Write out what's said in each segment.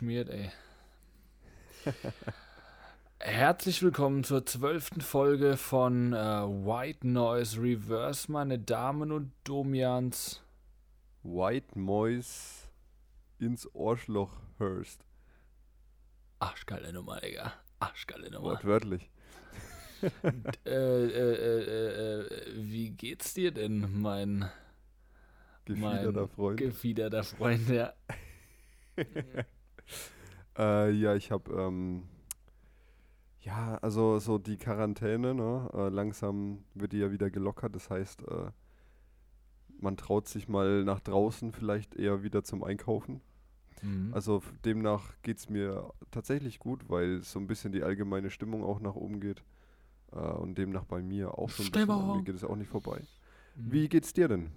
geschmiert, ey. Herzlich willkommen zur zwölften Folge von äh, White Noise Reverse, meine Damen und Domians. White Moise ins Ohrschloch hörst. Arschgeile Nummer, Digga. Arschgeile Nummer. Wortwörtlich. äh, äh, äh, äh, wie geht's dir denn, mein Gefiederter mein Freund. gefiederter Freund? Ja. Äh, ja, ich habe, ähm, ja, also so die Quarantäne, ne? Äh, langsam wird die ja wieder gelockert. Das heißt, äh, man traut sich mal nach draußen vielleicht eher wieder zum Einkaufen. Mhm. Also demnach geht es mir tatsächlich gut, weil so ein bisschen die allgemeine Stimmung auch nach oben geht. Äh, und demnach bei mir auch an Mir geht es auch nicht vorbei. Mhm. Wie geht's dir denn?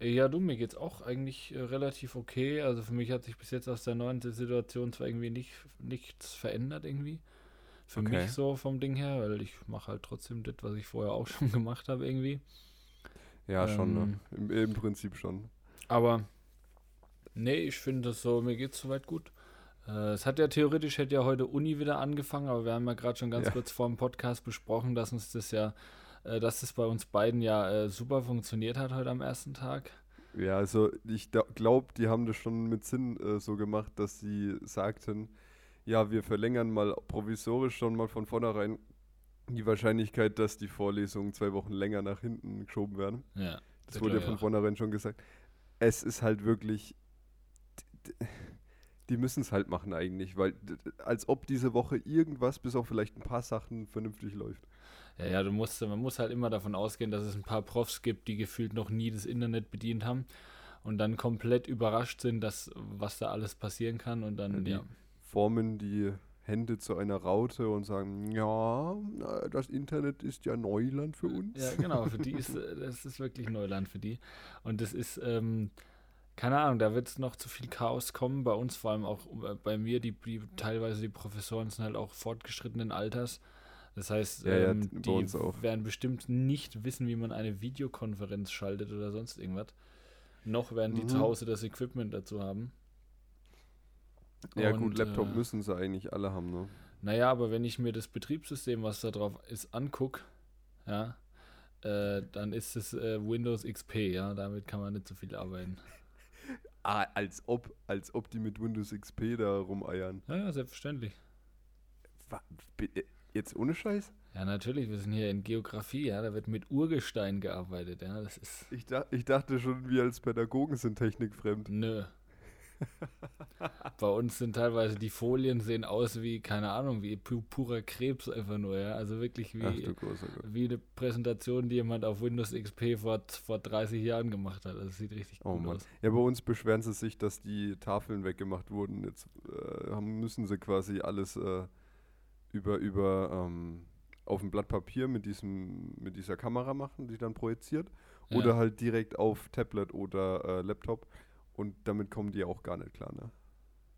Ja, du, mir geht's auch eigentlich äh, relativ okay. Also für mich hat sich bis jetzt aus der neuen Situation zwar irgendwie nicht, nichts verändert irgendwie. Für Okay. mich so vom Ding her, weil ich mache halt trotzdem das, was ich vorher auch schon gemacht habe irgendwie. Ja, schon, ne? Ähm, Im, Im Prinzip schon. Aber nee, ich finde das so, mir geht's soweit gut. Äh, es hat ja theoretisch, hätte ja heute Uni wieder angefangen, aber wir haben ja gerade schon ganz Ja. kurz vor dem Podcast besprochen, dass uns das ja, äh, dass das bei uns beiden ja äh, super funktioniert hat heute am ersten Tag. Ja, also ich glaube, die haben das schon mit Sinn äh, so gemacht, dass sie sagten, ja, wir verlängern mal provisorisch schon mal von vornherein die Wahrscheinlichkeit, dass die Vorlesungen zwei Wochen länger nach hinten geschoben werden. Ja. Das Das wurde ja von auch. vornherein schon gesagt. Es ist halt wirklich, die müssen es halt machen eigentlich, weil als ob diese Woche irgendwas, bis auf vielleicht ein paar Sachen, vernünftig läuft. Ja, ja, du musst, man muss halt immer davon ausgehen, dass es ein paar Profs gibt, die gefühlt noch nie das Internet bedient haben und dann komplett überrascht sind, dass was da alles passieren kann und dann, Die ja. formen die Hände zu einer Raute und sagen, ja, das Internet ist ja Neuland für uns. Ja, genau, für die ist, das ist wirklich Neuland für die. Und das ist, ähm, keine Ahnung, da wird es noch zu viel Chaos kommen, bei uns vor allem auch äh, bei mir, die, die teilweise die Professoren sind halt auch fortgeschrittenen Alters. Das heißt, Ja, ja, ähm, die werden bestimmt nicht wissen, wie man eine Videokonferenz schaltet oder sonst irgendwas. Noch werden die Mhm. zu Hause das Equipment dazu haben. Ja, Und, gut, Laptop äh, müssen sie eigentlich alle haben, ne? Naja, aber wenn ich mir das Betriebssystem, was da drauf ist, angucke, ja, äh, dann ist es äh, Windows XP, ja, damit kann man nicht so viel arbeiten. Ah, als ob, als ob die mit Windows XP da rumeiern. Ja, ja, selbstverständlich. Jetzt ohne Scheiß? Ja, natürlich, wir sind hier in Geografie, ja, da wird mit Urgestein gearbeitet, ja, das ist, Ich, da, ich dachte schon, wir als Pädagogen sind technikfremd. nö. Bei uns sind teilweise die Folien sehen aus wie, keine Ahnung, wie pu purer Krebs einfach nur, ja, also wirklich Ach wie, Gott. wie eine Präsentation, die jemand auf Windows XP vor, vor 30 Jahren gemacht hat, das sieht richtig Oh gut Mann. aus. Ja, bei uns beschweren sie sich, dass die Tafeln weggemacht wurden. Jetzt äh, müssen sie quasi alles äh, über, über ähm, auf ein Blatt Papier mit, diesem, mit dieser Kamera machen, die dann projiziert. Ja. Oder halt direkt auf Tablet oder äh, Laptop. Und damit kommen die auch gar nicht klar, ne?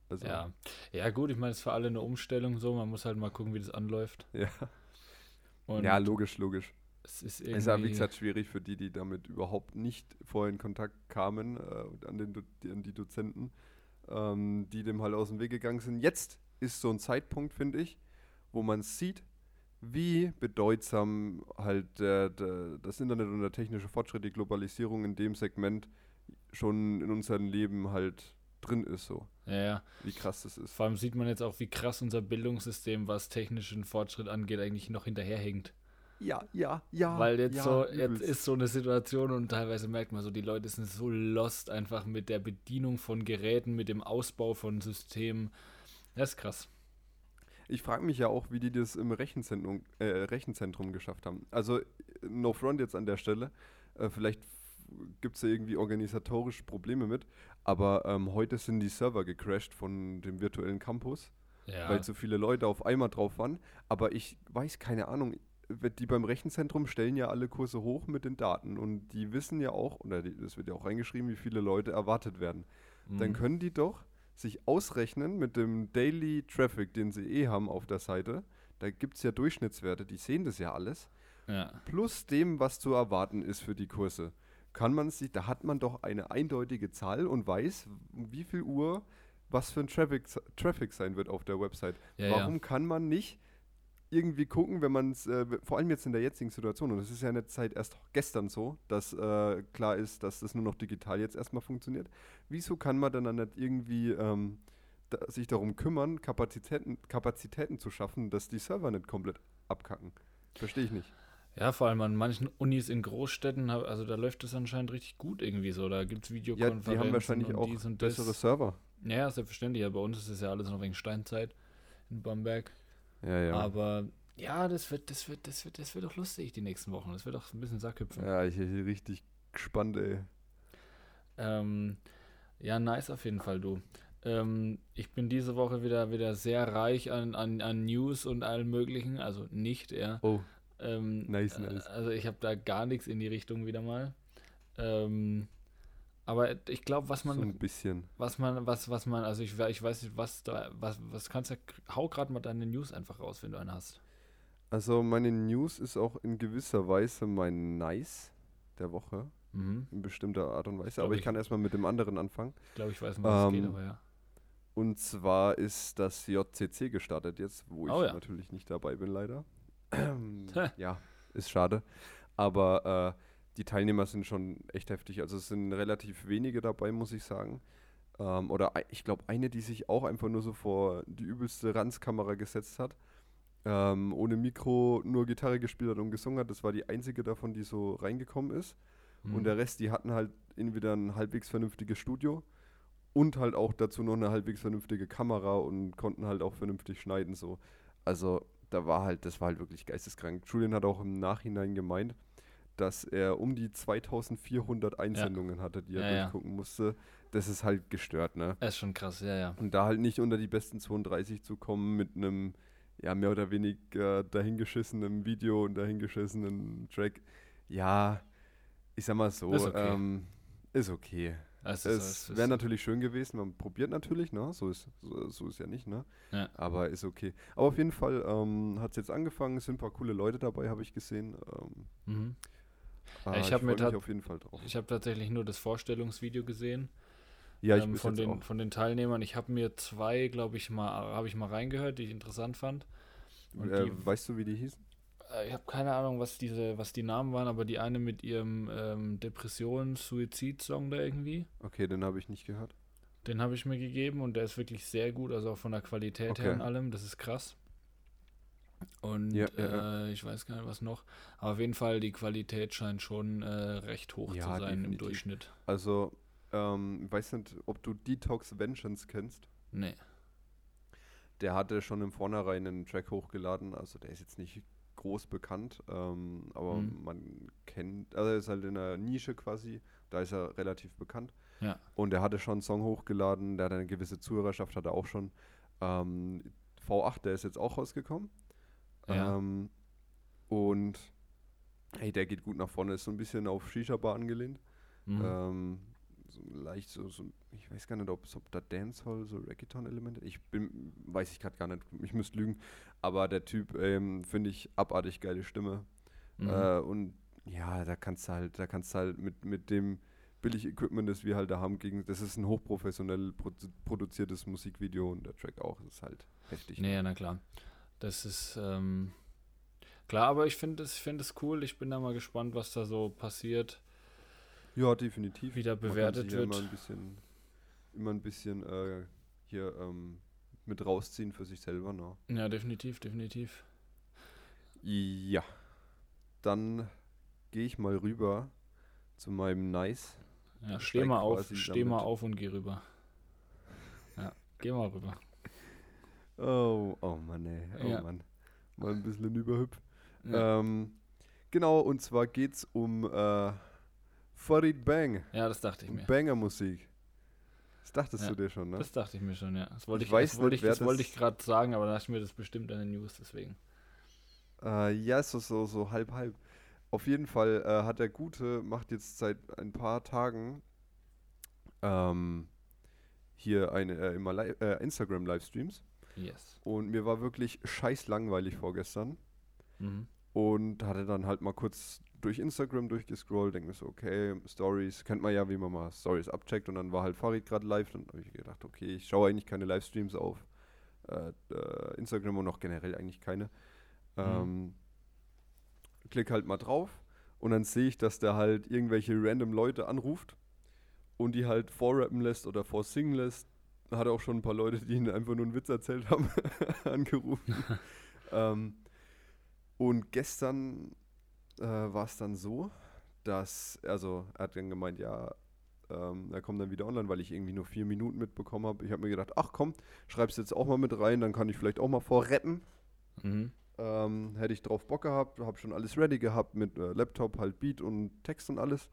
Also, Ja. ja, gut, ich meine, es ist für alle eine Umstellung so, man muss halt mal gucken, wie das anläuft. ja. Und ja, logisch, logisch. es ist Es ist wie irgendwie, gesagt, schwierig für die, die damit überhaupt nicht vorher in Kontakt kamen, äh, an, den, an die Dozenten, ähm, die dem halt aus dem Weg gegangen sind. Jetzt ist so ein Zeitpunkt, finde ich, wo man sieht, wie bedeutsam halt der, der, das Internet und der technische Fortschritt, die Globalisierung in dem Segment schon in unserem Leben halt drin ist, so. ja, ja, Wie krass das ist. vor allem sieht man jetzt auch, wie krass unser Bildungssystem, was technischen Fortschritt angeht, eigentlich noch hinterherhinkt. Ja, ja, ja. Weil jetzt ja, so, jetzt ist so eine Situation und teilweise merkt man so, die Leute sind so lost einfach mit der Bedienung von Geräten, mit dem Ausbau von Systemen. Das ist krass. Ich frage mich ja auch, wie die das im Rechenzentrum, äh, Rechenzentrum geschafft haben. Also, no front jetzt an der Stelle. Äh, vielleicht gibt es da irgendwie organisatorische Probleme mit. Aber ähm, heute sind die Server gecrashed von dem virtuellen Campus, Ja, weil so viele Leute auf einmal drauf waren. Aber ich weiß keine Ahnung. Die beim Rechenzentrum stellen ja alle Kurse hoch mit den Daten und die wissen ja auch, oder die, das wird ja auch reingeschrieben, wie viele Leute erwartet werden. Dann Mhm. können die doch sich ausrechnen mit dem Daily Traffic, den sie eh haben auf der Seite. Da gibt es ja Durchschnittswerte, die sehen das ja alles. ja. Plus dem, was zu erwarten ist für die Kurse. Kann man sich, da hat man doch eine eindeutige Zahl und weiß, um wie viel Uhr was für ein Traffic, Traffic sein wird auf der Website. Ja, Warum ja. kann man nicht irgendwie gucken, wenn man es, äh, vor allem jetzt in der jetzigen Situation, und es ist ja nicht seit erst gestern so, dass äh, klar ist, dass das nur noch digital jetzt erstmal funktioniert. Wieso kann man dann, dann nicht irgendwie ähm, da, sich darum kümmern, Kapazitäten, Kapazitäten zu schaffen, dass die Server nicht komplett abkacken? Verstehe ich nicht. Ja, vor allem an manchen Unis in Großstädten, also da läuft es anscheinend richtig gut irgendwie so. Da gibt es Ja, Videokonferenzen die haben wahrscheinlich auch das. bessere Server. Ja, selbstverständlich. Ja, bei uns ist es ja alles noch wegen Steinzeit in Bamberg. Ja, ja. Aber ja, das wird, das wird, das wird, das wird doch lustig die nächsten Wochen. Das wird doch ein bisschen Sackhüpfen. ja, ich bin richtig gespannt, ey. Ähm, ja, nice auf jeden Fall, du. Ähm, ich bin diese Woche wieder, wieder sehr reich an, an, an News und allem möglichen. Also nicht, ja. Oh, Ähm, Nice, äh, nice. Also ich habe da gar nichts in die Richtung wieder mal. Ähm, aber ich glaube, was man, so ein bisschen. was man, was, was man, also ich, ich weiß nicht, was da, was, was kannst du, hau gerade mal deine News einfach raus, wenn du eine hast. Also meine News ist auch in gewisser Weise mein Nice der Woche, Mhm. in bestimmter Art und Weise. glaub, Aber ich ich- kann erstmal mit dem anderen anfangen. Ich glaube, ich weiß mal, was es geht, Ähm, aber ja. Und zwar ist das JCC gestartet jetzt, wo ich Oh ja. natürlich nicht dabei bin, leider. ja, ist schade. Aber äh, die Teilnehmer sind schon echt heftig. Also es sind relativ wenige dabei, muss ich sagen. Ähm, oder ich glaube, eine, die sich auch einfach nur so vor die übelste Ranzkamera gesetzt hat. Ähm, ohne Mikro, nur Gitarre gespielt hat und gesungen hat. Das war die einzige davon, die so reingekommen ist. Mhm. Und der Rest, die hatten halt entweder ein halbwegs vernünftiges Studio und halt auch dazu noch eine halbwegs vernünftige Kamera und konnten halt auch vernünftig schneiden so. Also da war halt, das war halt wirklich geisteskrank. Julian hat auch im Nachhinein gemeint, dass er um die 2400 Einsendungen hatte, die er Ja, ja. durchgucken musste. Das ist halt gestört, ne? Das ist schon krass, ja, ja. Und da halt nicht unter die besten 32 zu kommen mit einem, ja, mehr oder weniger dahingeschissenen Video und dahingeschissenen Track, ja, ich sag mal so, Ist okay. ähm, ist okay. Ist- Es wäre natürlich schön gewesen, man probiert natürlich, ne? So ist, so, so ist ja nicht, ne? Ja. Aber ist okay. Aber auf jeden Fall ähm, hat es jetzt angefangen, es sind ein paar coole Leute dabei, habe ich gesehen. Ähm, Mhm. Äh, ich hab mir mich auf jeden Fall drauf. Ich habe tatsächlich nur das Vorstellungsvideo gesehen Ja, ich ähm, von, den, auch. von den Teilnehmern. Ich habe mir zwei, glaube ich, mal, habe ich mal reingehört, die ich interessant fand. Äh, die, weißt du, wie die hießen? äh, ich habe keine Ahnung, was diese, was die Namen waren, aber die eine mit ihrem ähm, Depressions-Suizid-Song da irgendwie, Okay, den habe ich nicht gehört. den habe ich mir gegeben und der ist wirklich sehr gut, also auch von der Qualität her Okay. und allem. Das ist krass. Und Ja, ja. Äh, ich weiß gar nicht, was noch. Aber auf jeden Fall, die Qualität scheint schon äh, recht hoch Ja, zu sein im definitiv. Durchschnitt. Also, ähm, weiß nicht, ob du Detox Vengeance kennst. Nee. Der hatte schon im Vornherein einen Track hochgeladen, also der ist jetzt nicht groß bekannt, ähm, aber Mhm. man kennt, also er ist halt in der Nische quasi, da ist er relativ bekannt. Ja. Und er hatte schon einen Song hochgeladen, der hat eine gewisse Zuhörerschaft, hat er auch schon. Ähm, V8, der ist jetzt auch rausgekommen. Ja. Ähm, und hey, der geht gut nach vorne, ist so ein bisschen auf Shisha-Bar angelehnt. Mhm. Ähm, so leicht so, so, ich weiß gar nicht, ob, ob da Dancehall so Reggaeton-Elemente, ich bin, weiß ich gerade gar nicht, ich müsste lügen, aber der Typ, ähm, finde ich, abartig geile Stimme. Mhm. Äh, und ja, da kannst du halt, da kannst du halt mit, mit dem Billig-Equipment, das wir halt da haben, gegen, das ist ein hochprofessionell produ produziertes Musikvideo und der Track auch, das ist halt heftig. Nee, ja, na klar. Das ist ähm, klar, aber ich finde es find cool. Ich bin da mal gespannt, was da so passiert. Ja, definitiv. Wie da Man kann bewertet wird. Immer ein bisschen, immer ein bisschen äh, hier ähm, mit rausziehen für sich selber, ne? Ja, definitiv, definitiv. Ja. Dann gehe ich mal rüber zu meinem Nice. Ja, steh mal auf, steh mal damit- auf und geh rüber. Ja, geh mal rüber. Oh, oh Mann, ey. Oh Ja. Mann. Mal ein bisschen überhüpf. Ja, Ähm, genau, und zwar geht's um äh, Farid Bang. ja das dachte ich mir. Banger-Musik. Das dachtest Ja, du dir schon, ne? Das dachte ich mir schon, ja. Das wollte Ich ich, weiß das wollte nicht, ich, das wollte ich gerade sagen, aber da ich mir, das bestimmt eine News, deswegen. Äh, ja, so, so, so halb, halb. Auf jeden Fall äh, hat der Gute, macht jetzt seit ein paar Tagen ähm, hier eine, äh, immer Li äh, Instagram-Livestreams. Yes. Und mir war wirklich scheiß langweilig vorgestern. Mhm. und hatte dann halt mal kurz durch Instagram durchgescrollt, denke mir so, okay, Stories, kennt man ja, wie man mal Stories abcheckt und dann war halt Farid gerade live und habe ich gedacht, okay, ich schaue eigentlich keine Livestreams auf äh, äh, Instagram und auch generell eigentlich keine. Mhm. Ähm, klick halt mal drauf und dann sehe ich, dass der halt irgendwelche random Leute anruft und die halt vorrappen lässt oder vorsingen lässt. Hat auch schon ein paar Leute, die ihn einfach nur einen Witz erzählt haben, angerufen. ähm, und gestern äh, war es dann so, dass, also er hat dann gemeint, ja, ähm, er kommt dann wieder online, weil ich irgendwie nur vier Minuten mitbekommen habe. Ich habe mir gedacht, ach komm, schreib's jetzt auch mal mit rein, dann kann ich vielleicht auch mal vorrappen. Mhm. Ähm, hätte ich drauf Bock gehabt, habe schon alles ready gehabt mit äh, Laptop, halt Beat und Text und alles.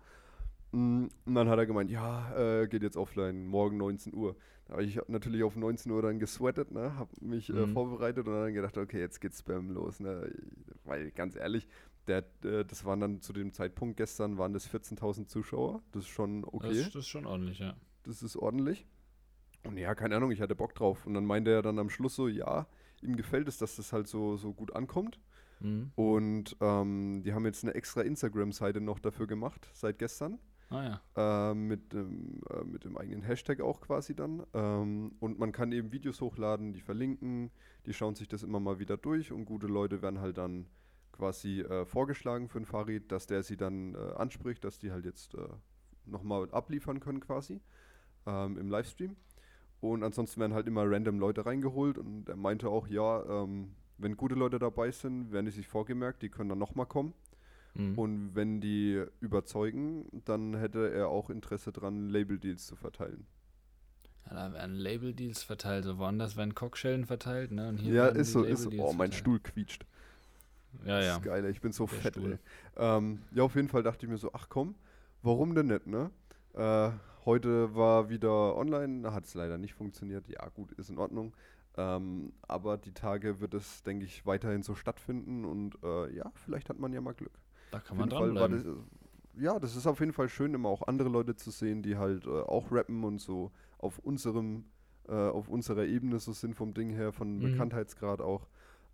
Mm, Und dann hat er gemeint, ja, äh, geht jetzt offline, morgen 19 Uhr. Aber ich habe natürlich auf 19 Uhr dann gesweatet, ne, habe mich äh, Mhm. vorbereitet und dann gedacht, okay, jetzt geht's Spam los, ne, weil ganz ehrlich, der, äh, das waren dann zu dem Zeitpunkt gestern waren das 14.000 Zuschauer, das ist schon okay, Das, das ist schon ordentlich, ja. das ist ordentlich. Und ja, keine Ahnung, ich hatte Bock drauf. Und dann meinte er dann am Schluss so, ja, ihm gefällt es, dass das halt so, so gut ankommt. Mhm. Und ähm, die haben jetzt eine extra Instagram-Seite noch dafür gemacht, seit gestern. Ah ja. Äh, mit, dem, äh, mit dem eigenen Hashtag auch quasi dann. Ähm, und man kann eben Videos hochladen, die verlinken, die schauen sich das immer mal wieder durch und gute Leute werden halt dann quasi äh, vorgeschlagen für den Farid, dass der sie dann äh, anspricht, dass die halt jetzt äh, nochmal abliefern können quasi ähm, im Livestream. Und ansonsten werden halt immer random Leute reingeholt und er meinte auch, ja, ähm, wenn gute Leute dabei sind, werden die sich vorgemerkt, die können dann nochmal kommen. Mhm. Und wenn die überzeugen, dann hätte er auch Interesse dran, Label-Deals zu verteilen. ja, da werden Label-Deals verteilt. So woanders werden Cockschellen verteilt, ne? Und hier ja, ist so, ist so. Oh, mein verteilt. Stuhl quietscht. Ja, Das ja. ist geil, ey, ich bin so Der fett, Stuhl. ey. Ähm, ja, auf jeden Fall dachte ich mir so, ach komm, warum denn nicht, ne? Äh, heute war wieder online, hat es leider nicht funktioniert. Ja, gut, ist in Ordnung. Ähm, aber die Tage wird es, denke ich, weiterhin so stattfinden und äh, ja, vielleicht hat man ja mal Glück. Da kann man jeden Fall dranbleiben. das, ja, das ist auf jeden Fall schön, immer auch andere Leute zu sehen, die halt äh, auch rappen und so auf unserem, äh, auf unserer Ebene so sind vom Ding her, von Mhm. Bekanntheitsgrad auch.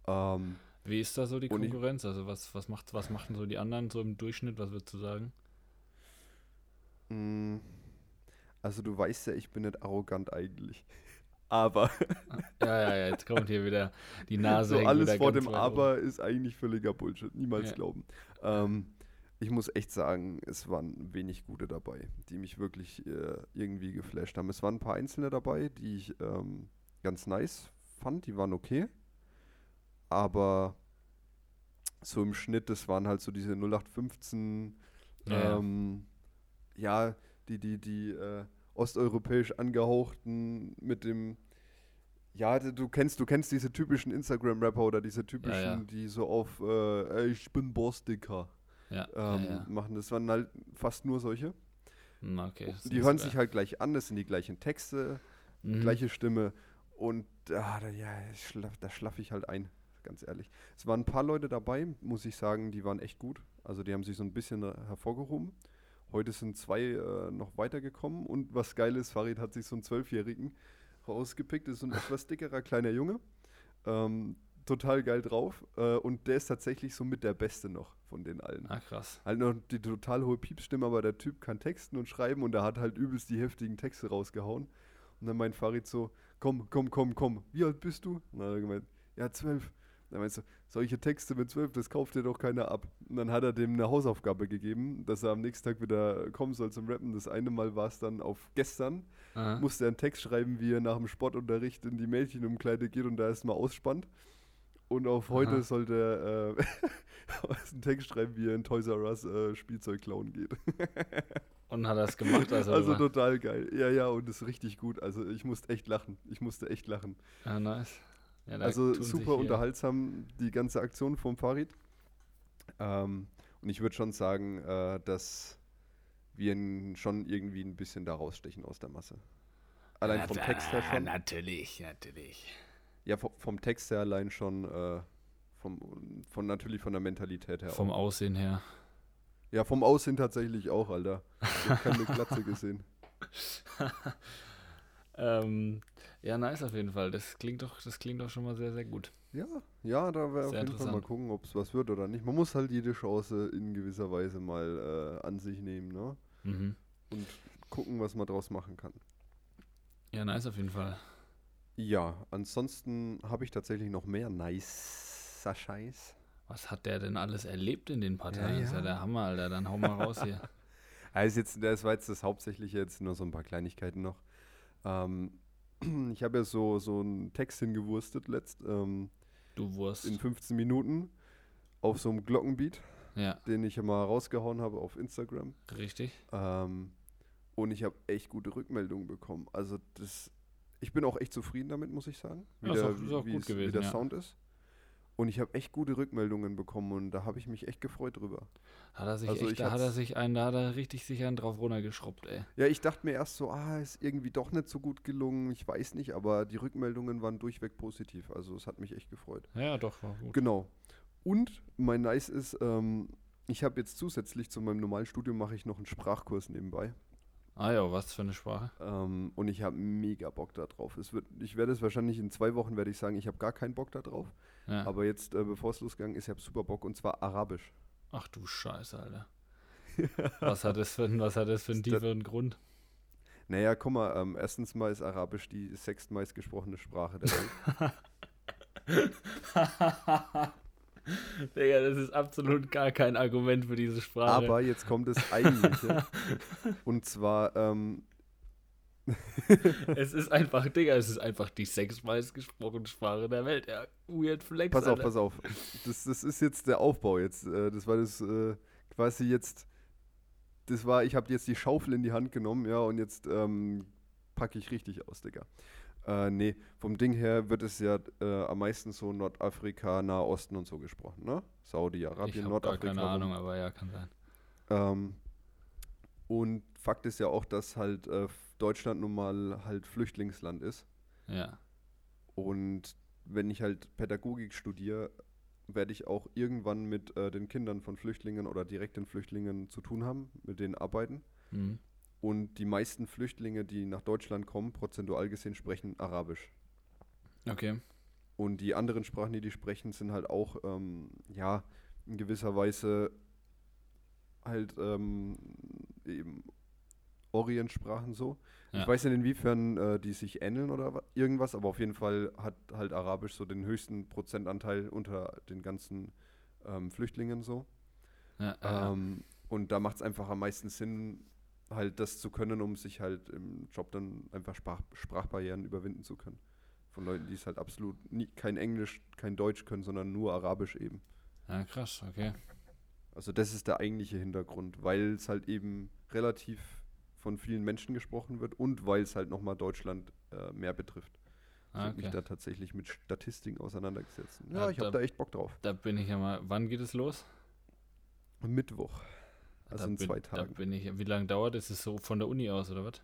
Ähm, Wie ist da so die Konkurrenz? Also was, was macht was machen so die anderen so im Durchschnitt? Was würdest du sagen? mh, also du weißt ja, ich bin nicht arrogant eigentlich. Aber Ja, ja, ja, jetzt kommt hier wieder die Nase. so alles vor dem. Aber ist eigentlich völliger Bullshit. Niemals Ja. glauben. Ähm, ich muss echt sagen, es waren wenig gute dabei, die mich wirklich äh, irgendwie geflasht haben. Es waren ein paar Einzelne dabei, die ich ähm, ganz nice fand, die waren okay. Aber so im Schnitt, das waren halt so diese 0815, Ja, ja. ähm, ja, die, die, die äh, osteuropäisch angehauchten mit dem, ja, du kennst, du kennst diese typischen Instagram-Rapper oder diese typischen, ja. die so auf äh, ich bin Boss-Dicker Ja, ähm, ja, ja. machen. Das waren halt fast nur solche. Hm, Okay. Die hören sich ja. halt gleich an, das sind die gleichen Texte, Mhm. gleiche Stimme und ah, da, ja, ich schlaff, da schlaff ich halt ein, ganz ehrlich. Es waren ein paar Leute dabei, muss ich sagen, die waren echt gut. Also die haben sich so ein bisschen hervorgehoben. Heute sind zwei äh, noch weitergekommen und was geil ist, Farid hat sich so einen Zwölfjährigen rausgepickt, ist so ein etwas dickerer kleiner Junge. Ähm, total geil drauf äh, und der ist tatsächlich so mit der Beste noch von den allen. Ah, krass. Halt noch die total hohe Piepsstimme, aber der Typ kann texten und schreiben und er hat halt übelst die heftigen Texte rausgehauen. Und dann meint Farid so, komm, komm, komm, komm, wie alt bist du? Und dann hat er gemeint, ja, zwölf. Dann meinst du, solche Texte mit zwölf, das kauft dir doch keiner ab. Und dann hat er dem eine Hausaufgabe gegeben, dass er am nächsten Tag wieder kommen soll zum Rappen. Das eine Mal war es dann auf gestern, Aha. musste er einen Text schreiben, wie er nach dem Sportunterricht in die Mädchenumkleide geht und da erstmal ausspannt. Und auf heute Aha. sollte er äh, einen Text schreiben, wie er in Toys R Us äh, Spielzeug klauen geht. Und hat er es gemacht? Also, Also total geil. Ja, ja, und ist richtig gut. Also ich musste echt lachen. Ich musste echt lachen. ah, nice. Ja, Also super unterhaltsam, die ganze Aktion vom Farid. Ähm, und ich würde schon sagen, äh, dass wir ihn schon irgendwie ein bisschen da rausstechen aus der Masse. Allein Ja, vom Text her schon. Natürlich, natürlich. Ja, vom, vom Text her allein schon. Äh, vom, von natürlich von der Mentalität her Vom auch. Aussehen her. Ja, vom Aussehen tatsächlich auch, Alter. Ich habe keine Glatze gesehen. ähm, ja, nice auf jeden Fall. Das klingt doch, das klingt doch schon mal sehr, sehr gut. Ja, ja, da wäre auf jeden Fall mal gucken, ob es was wird oder nicht. Man muss halt jede Chance in gewisser Weise mal äh, an sich nehmen, ne? Mhm. Und gucken, was man draus machen kann. Ja, nice auf jeden Fall. Ja, ansonsten habe ich tatsächlich noch mehr nicer Scheiß. Was hat der denn alles erlebt in den paar Ja? Das ist ja ja. der Hammer, Alter. Dann hau mal raus hier. Also jetzt, das war jetzt das Hauptsächliche, jetzt nur so ein paar Kleinigkeiten noch. Ähm, ich habe ja so, so einen Text hingewurstet letzt, ähm, Du Wurst. in 15 Minuten auf so einem Glockenbeat, Ja, den ich mal rausgehauen habe auf Instagram. richtig. Ähm, und ich habe echt gute Rückmeldungen bekommen. Also das, ich bin auch echt zufrieden damit, muss ich sagen, wie, Ja, ist der, auch- ist auch wie, gut es- wie gewesen, der ja. Sound ist. Und ich habe echt gute Rückmeldungen bekommen und da habe ich mich echt gefreut drüber. Hat er sich Also echt, da hat er sich einen, da hat er richtig sich einen drauf runtergeschrubbt, ey. Ja, ich dachte mir erst so, ah, ist irgendwie doch nicht so gut gelungen, ich weiß nicht, aber die Rückmeldungen waren durchweg positiv. Also es hat mich echt gefreut. Ja, doch, war gut. Genau. Und mein Nice ist, ähm, ich habe jetzt zusätzlich zu meinem normalen Studium mache ich noch einen Sprachkurs nebenbei. Ah ja, was für eine Sprache. Ähm, und ich habe mega Bock da drauf. Es wird, ich werde es wahrscheinlich in zwei Wochen werde ich sagen, ich habe gar keinen Bock da drauf. Ja. Aber jetzt, äh, bevor es losgegangen ist, ich habe super Bock und zwar Arabisch. Ach du Scheiße, Alter. Was hat das für, was hat das für einen tieferen Grund? Naja, guck mal, ähm, erstens mal ist Arabisch die sechstmeist gesprochene Sprache der Welt. Digga, das ist absolut gar kein Argument für diese Sprache. Aber jetzt kommt das Eigentliche. und zwar, ähm, es ist einfach, Digga, es ist einfach die sechsmeist gesprochene Sprache der Welt. Ja, weird flex, pass auf, Alter. pass auf. Das, das ist jetzt der Aufbau jetzt. Äh, das war das äh, quasi jetzt. Das war, ich habe jetzt die Schaufel in die Hand genommen, ja, und jetzt ähm, packe ich richtig aus, Digga. Äh, nee, vom Ding her wird es ja äh, am meisten so Nordafrika, Nahosten und so gesprochen, ne? Saudi-Arabien, Nordafrika. keine. Ahnung, aber ja, kann sein. Ähm, und Fakt ist ja auch, dass halt äh, Deutschland nun mal halt Flüchtlingsland ist. Ja. Und wenn ich halt Pädagogik studiere, werde ich auch irgendwann mit äh, den Kindern von Flüchtlingen oder direkten Flüchtlingen zu tun haben, mit denen arbeiten. Mhm. Und die meisten Flüchtlinge, die nach Deutschland kommen, prozentual gesehen, sprechen Arabisch. Okay. Und die anderen Sprachen, die die sprechen, sind halt auch, ähm, ja, in gewisser Weise halt ähm, eben Orientsprachen so. Ja. Ich weiß nicht, inwiefern äh, die sich ähneln oder wa- irgendwas, aber auf jeden Fall hat halt Arabisch so den höchsten Prozentanteil unter den ganzen ähm, Flüchtlingen so. Ja. Ähm, und da macht es einfach am meisten Sinn, halt das zu können, um sich halt im Job dann einfach Sprach Sprachbarrieren überwinden zu können. Von Leuten, die es halt absolut nie, kein Englisch, kein Deutsch können, sondern nur Arabisch eben. ja, krass, okay. Also das ist der eigentliche Hintergrund, weil es halt eben relativ von vielen Menschen gesprochen wird und weil es halt nochmal Deutschland äh, mehr betrifft. Ich Ah, habe mich okay. da tatsächlich mit Statistiken auseinandergesetzt. Ja, Ja, ich habe da- da echt Bock drauf. Da bin ich ja mal. Wann geht es los? Mittwoch. Also da in bin, zwei Da Tagen. bin ich. Wie lange dauert es? Ist es so von der Uni aus, oder was?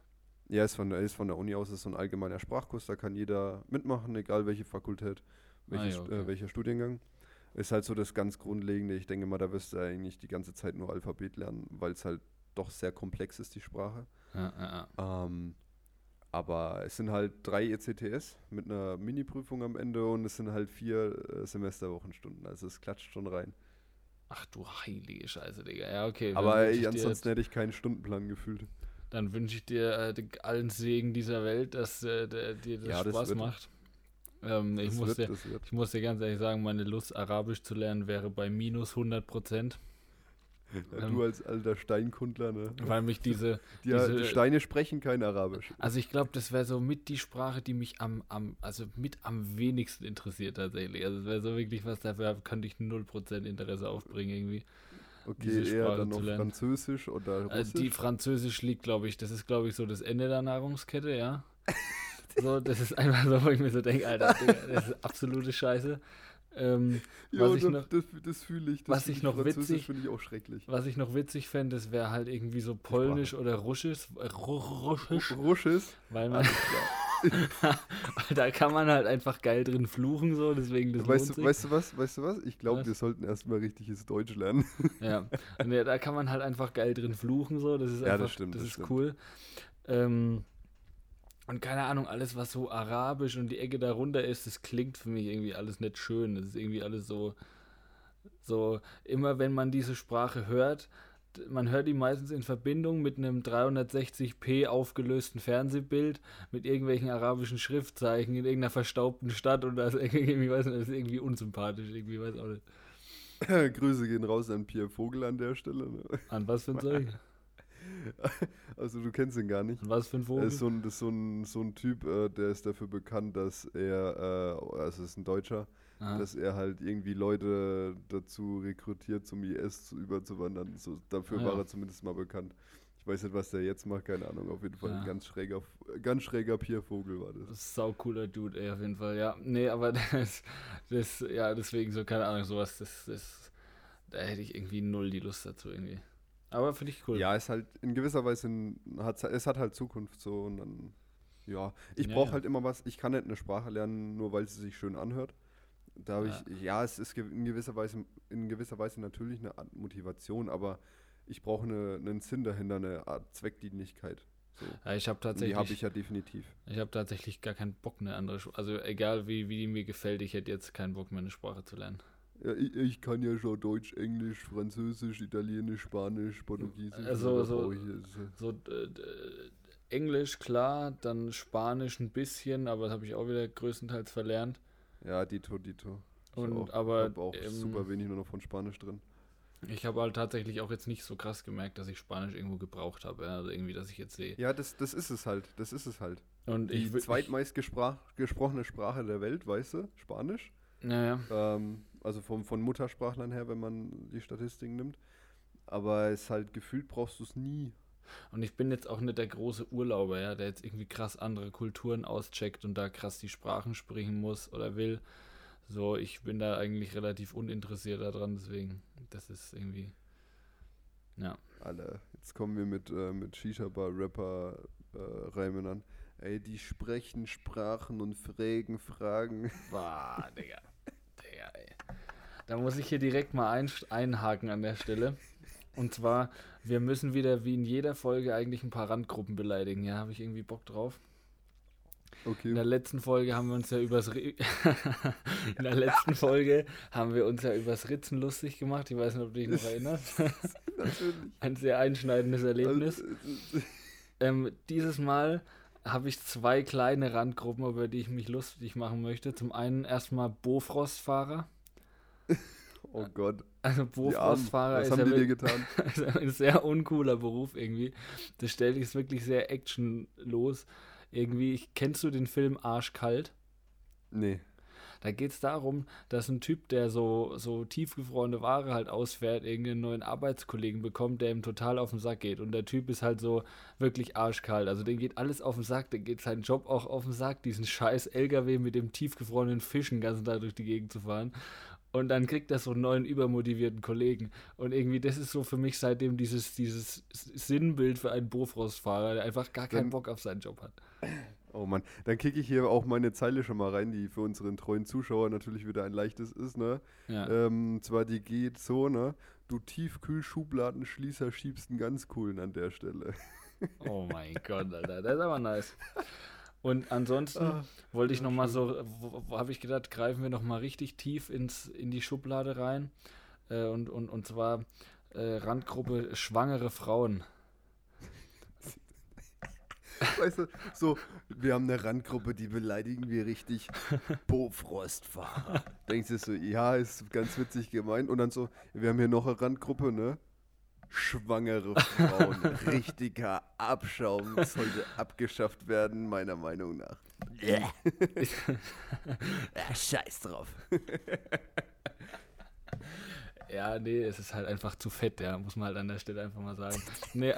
Ja, ist von, der- ist von der Uni aus ist so ein allgemeiner Sprachkurs, da kann jeder mitmachen, egal welche Fakultät, welche, Ah, ja, St- okay. äh, welcher Studiengang. Ist halt so das ganz Grundlegende. Ich denke mal, da wirst du eigentlich die ganze Zeit nur Alphabet lernen, weil es halt doch sehr komplex ist, die Sprache. Ja, ja. Ähm, aber es sind halt drei ECTS mit einer Mini-Prüfung am Ende und es sind halt vier äh, Semesterwochenstunden. Also es klatscht schon rein. Ach du heilige Scheiße, Digga. Ja, okay. aber ey, ansonsten hätte ich keinen Stundenplan gefühlt. Dann wünsche ich dir äh, allen Segen dieser Welt, dass äh, der, dir das Ja, das Spaß wird- macht. Ähm, ich, Das muss wird, dir, das ich muss dir ganz ehrlich sagen, meine Lust, Arabisch zu lernen, wäre bei minus 100 Prozent, Ja, ähm, du als alter Steinkundler, ne? weil mich diese, Die, diese- die Steine sprechen kein Arabisch. also ich glaube, das wäre so mit die Sprache, die mich am, am, also mit am wenigsten interessiert tatsächlich. Also es wäre so wirklich was, dafür könnte ich 0% Interesse aufbringen irgendwie. Okay, diese eher Sprache dann zu noch lernen. Französisch oder Russisch. Also die Französisch liegt, glaube ich, das ist, glaube ich, so das Ende der Nahrungskette, ja. So, das ist einfach so, wo ich mir so denke, Alter, Digga, das ist absolute Scheiße. Ähm, ja, was ich das, noch- das, das fühle ich. Das was fühl ich noch witzig- finde ich auch schrecklich. was ich noch witzig fände, das wäre halt irgendwie so Polnisch oder Russisch, äh, Ru- Russisch, Russisch. weil man, da kann man halt einfach geil drin fluchen, so, deswegen das Weißt du, weißt du was? Weißt du was? Ich glaube, wir sollten erstmal richtiges Deutsch lernen. Ja, und ja, da kann man halt einfach geil drin fluchen, so. Das ist Ja, das einfach, stimmt, das das ist stimmt. cool. Ähm, Und keine Ahnung, alles, was so arabisch und die Ecke darunter ist, das klingt für mich irgendwie alles nicht schön. Das ist irgendwie alles so, so, immer wenn man diese Sprache hört, man hört die meistens in Verbindung mit einem 360p aufgelösten Fernsehbild mit irgendwelchen arabischen Schriftzeichen in irgendeiner verstaubten Stadt und das, irgendwie, weiß nicht, das ist irgendwie unsympathisch, irgendwie weiß auch nicht. Grüße gehen raus an Pierre Vogel an der Stelle. Ne? An was für ein Zeug? Also du kennst ihn gar nicht. Was für ein Vogel? Das ist so ein, das ist so ein, so ein Typ, äh, der ist dafür bekannt, dass er, äh, also ist ein Deutscher, Ah. dass er halt irgendwie Leute dazu rekrutiert, zum IS zu überzuwandern. So, dafür Ah, war ja. er zumindest mal bekannt. Ich weiß nicht, was der jetzt macht, keine Ahnung. Auf jeden Fall Ja. ein ganz schräger, ganz schräger Piervogel war das. Das ist sau cooler Dude, ey, auf jeden Fall, ja. Nee, aber das, das ja, deswegen so, keine Ahnung, sowas, das, das, da hätte ich irgendwie null die Lust dazu irgendwie. Aber finde ich cool. Ja, ist halt in gewisser Weise, ein, hat, es hat halt Zukunft so und dann, ja. Ich Ja, brauche ja. halt immer was, ich kann nicht eine Sprache lernen, nur weil sie sich schön anhört. Da habe Ja. ich, ja, es ist in gewisser Weise, in gewisser Weise natürlich eine Art Motivation, aber ich brauche eine, einen Sinn dahinter, eine Art Zweckdienlichkeit. So. Ja, ich habe Und die tatsächlich, habe ich ja definitiv. ich habe tatsächlich gar keinen Bock, eine andere Sprache, also egal wie, wie die mir gefällt, ich hätte jetzt keinen Bock mehr, eine Sprache zu lernen. Ja, ich, ich kann ja schon Deutsch, Englisch, Französisch, Italienisch, Spanisch, Portugiesisch. Also, so- So, äh, Englisch, klar, dann Spanisch ein bisschen, aber das habe ich auch wieder größtenteils verlernt. Ja, Dito, Dito. Ich Und, auch. aber, ich habe auch ähm, super wenig nur noch von Spanisch drin. Ich habe halt tatsächlich auch jetzt nicht so krass gemerkt, dass ich Spanisch irgendwo gebraucht habe. Also irgendwie, dass ich jetzt sehe. Ja, das, das ist es halt. Das ist es halt. Und Die ich zweitmeist gesprochene Sprache der Welt, weißt du? Spanisch. Ich, ja, ja. Ähm, also vom, von Muttersprachlern her, wenn man die Statistiken nimmt. Aber es ist halt gefühlt brauchst du es nie. Und ich bin jetzt auch nicht der große Urlauber, ja, der jetzt irgendwie krass andere Kulturen auscheckt und da krass die Sprachen sprechen muss oder will. So, ich bin da eigentlich relativ uninteressiert daran, deswegen, das ist irgendwie. Ja. Alle. Jetzt kommen wir mit, äh, mit Shisha-Bar-Rapper-Reimen an. Ey, die sprechen Sprachen und fragen Fragen. Boah, Digga. Da muss ich hier direkt mal ein, einhaken an der Stelle. Und zwar, wir müssen wieder wie in jeder Folge eigentlich ein paar Randgruppen beleidigen. Ja, habe ich irgendwie Bock drauf. In der Okay. letzten Folge haben wir uns ja übers Ri in der letzten Folge haben wir uns ja übers Ritzen lustig gemacht. Ich weiß nicht, ob du dich noch erinnerst. Natürlich. Ein sehr einschneidendes Erlebnis. Ähm, dieses Mal habe ich zwei kleine Randgruppen, über die ich mich lustig machen möchte. Zum einen erstmal Bofrostfahrer. oh Gott. Also Was ist haben ja die wirklich getan? ist ein sehr uncooler Beruf irgendwie. Das stellt sich wirklich sehr actionlos. Irgendwie, ich, kennst du den Film Arschkalt? Nee. Da geht es darum, dass ein Typ, der so, so tiefgefrorene Ware halt ausfährt, irgendeinen neuen Arbeitskollegen bekommt, der ihm total auf den Sack geht. Und der Typ ist halt so wirklich arschkalt. Also dem geht alles auf den Sack, dem geht sein Job auch auf den Sack, diesen scheiß LKW mit dem tiefgefrorenen Fisch den ganzen Tag durch die Gegend zu fahren. Und dann kriegt er so einen neuen übermotivierten Kollegen. Und irgendwie, das ist so für mich seitdem dieses, dieses Sinnbild für einen Bofrostfahrer, der einfach gar keinen Bock auf seinen Job hat. Oh Mann, dann kicke ich hier auch meine Zeile schon mal rein, die für unseren treuen Zuschauer natürlich wieder ein leichtes ist, ne? Ja. Ähm, zwar die geht so, ne? Du Tiefkühlschubladenschließer schiebst einen ganz coolen an der Stelle. Oh mein Gott, Alter, das ist aber nice. Und ansonsten Ah, wollte ich ja, noch mal so, habe ich gedacht, greifen wir noch mal richtig tief ins, in die Schublade rein. Äh, und, und, und zwar äh, Randgruppe schwangere Frauen. Weißt du, so, wir haben eine Randgruppe, die beleidigen wir richtig. Bofrostfahrer. Denkst du so, ja, ist ganz witzig gemeint. Und dann so, wir haben hier noch eine Randgruppe, ne? Schwangere Frauen. Richtiger Abschaum. Sollte abgeschafft werden, meiner Meinung nach. ja, scheiß drauf. Ja, nee, es ist halt einfach zu fett, ja, muss man halt an der Stelle einfach mal sagen. Nee,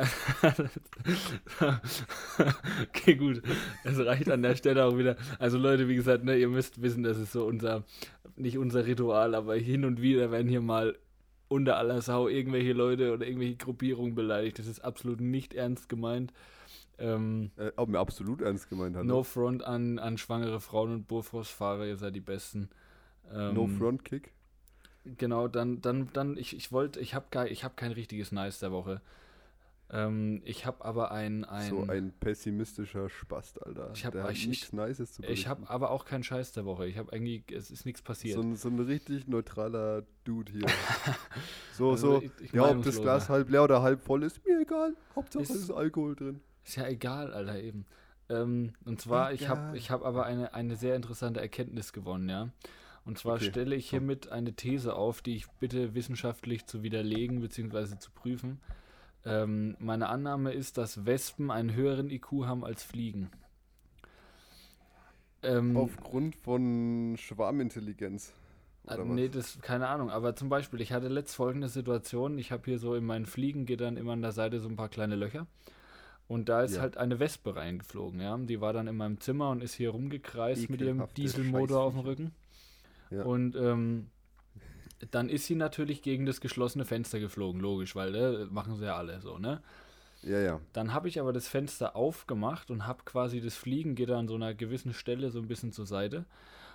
okay, gut. Es reicht an der Stelle auch wieder. Also Leute, wie gesagt, ne, ihr müsst wissen, das ist so unser, nicht unser Ritual, aber hin und wieder werden hier mal unter aller Sau irgendwelche Leute oder irgendwelche Gruppierungen beleidigt. Das ist absolut nicht ernst gemeint. Ähm, Äh, ob mir absolut ernst gemeint hat. no front an, an schwangere Frauen und Bofrostfahrer, ihr seid die Besten. Ähm, no Front Kick. Genau, dann, dann, dann, ich, ich wollte, ich habe ich habe kein richtiges Nice der Woche. Ähm, ich habe aber ein, ein, so ein pessimistischer Spast, Alter. Ich hab- Der hat ich- nichts Nices zu ich habe berichten. aber auch keinen Scheiß der Woche. Ich habe eigentlich, es ist nichts passiert. so ein, so ein richtig neutraler Dude hier. so, Also so, ich- ich ja, ob das. Glas halb leer oder halb voll ist, mir egal. Hauptsache Ist- es ist Alkohol drin. Ist ja egal, Alter, eben. Ähm, und zwar, ich habe Egal. ich hab aber eine, eine sehr interessante Erkenntnis gewonnen, ja. Und zwar Okay, stelle ich hiermit eine These auf, die ich bitte wissenschaftlich zu widerlegen bzw. zu prüfen. Ähm, meine Annahme ist, dass Wespen einen höheren IQ haben als Fliegen. Ähm, Aufgrund von Schwarmintelligenz. äh, Oder nee, was? das keine Ahnung. Aber zum Beispiel, ich hatte letzt folgende Situation. Ich habe hier so in meinen Fliegengittern immer an der Seite so ein paar kleine Löcher. Und da ist Ja. halt eine Wespe reingeflogen, ja. Die war dann in meinem Zimmer und ist hier rumgekreist mit ihrem Ekelhafte Dieselmotor auf dem. Rücken. Ja. Und ähm, dann ist sie natürlich gegen das geschlossene Fenster geflogen, logisch, weil äh, machen sie ja alle so, ne? Ja, ja. Dann habe ich aber das Fenster aufgemacht und habe quasi das Fliegengitter an so einer gewissen Stelle so ein bisschen zur Seite.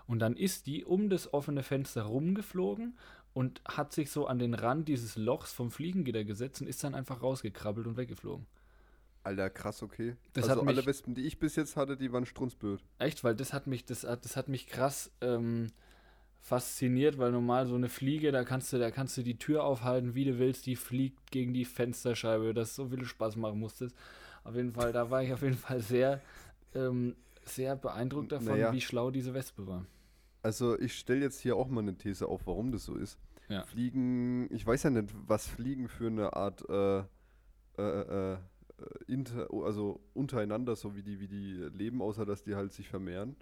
Und dann ist die um das offene Fenster rumgeflogen und hat sich so an den Rand dieses Lochs vom Fliegengitter gesetzt und ist dann einfach rausgekrabbelt und weggeflogen. Alter, krass, okay. Das also hat alle mich- Wespen, die ich bis jetzt hatte, die waren strunzblöd. Echt, weil das hat mich, das hat, das hat mich krass ähm, fasziniert, weil normal so eine Fliege, da kannst du, da kannst du die Tür aufhalten, wie du willst, die fliegt gegen die Fensterscheibe, das so viel Spaß machen musstest. Auf jeden Fall, da war ich auf jeden Fall sehr, ähm, sehr beeindruckt davon, Naja. wie schlau diese Wespe war. Also ich stelle jetzt hier auch mal eine These auf, warum das so ist. Ja. Fliegen, ich weiß ja nicht, was Fliegen für eine Art äh, äh, äh, inter, also untereinander, so wie die, wie die leben, außer dass die halt sich vermehren.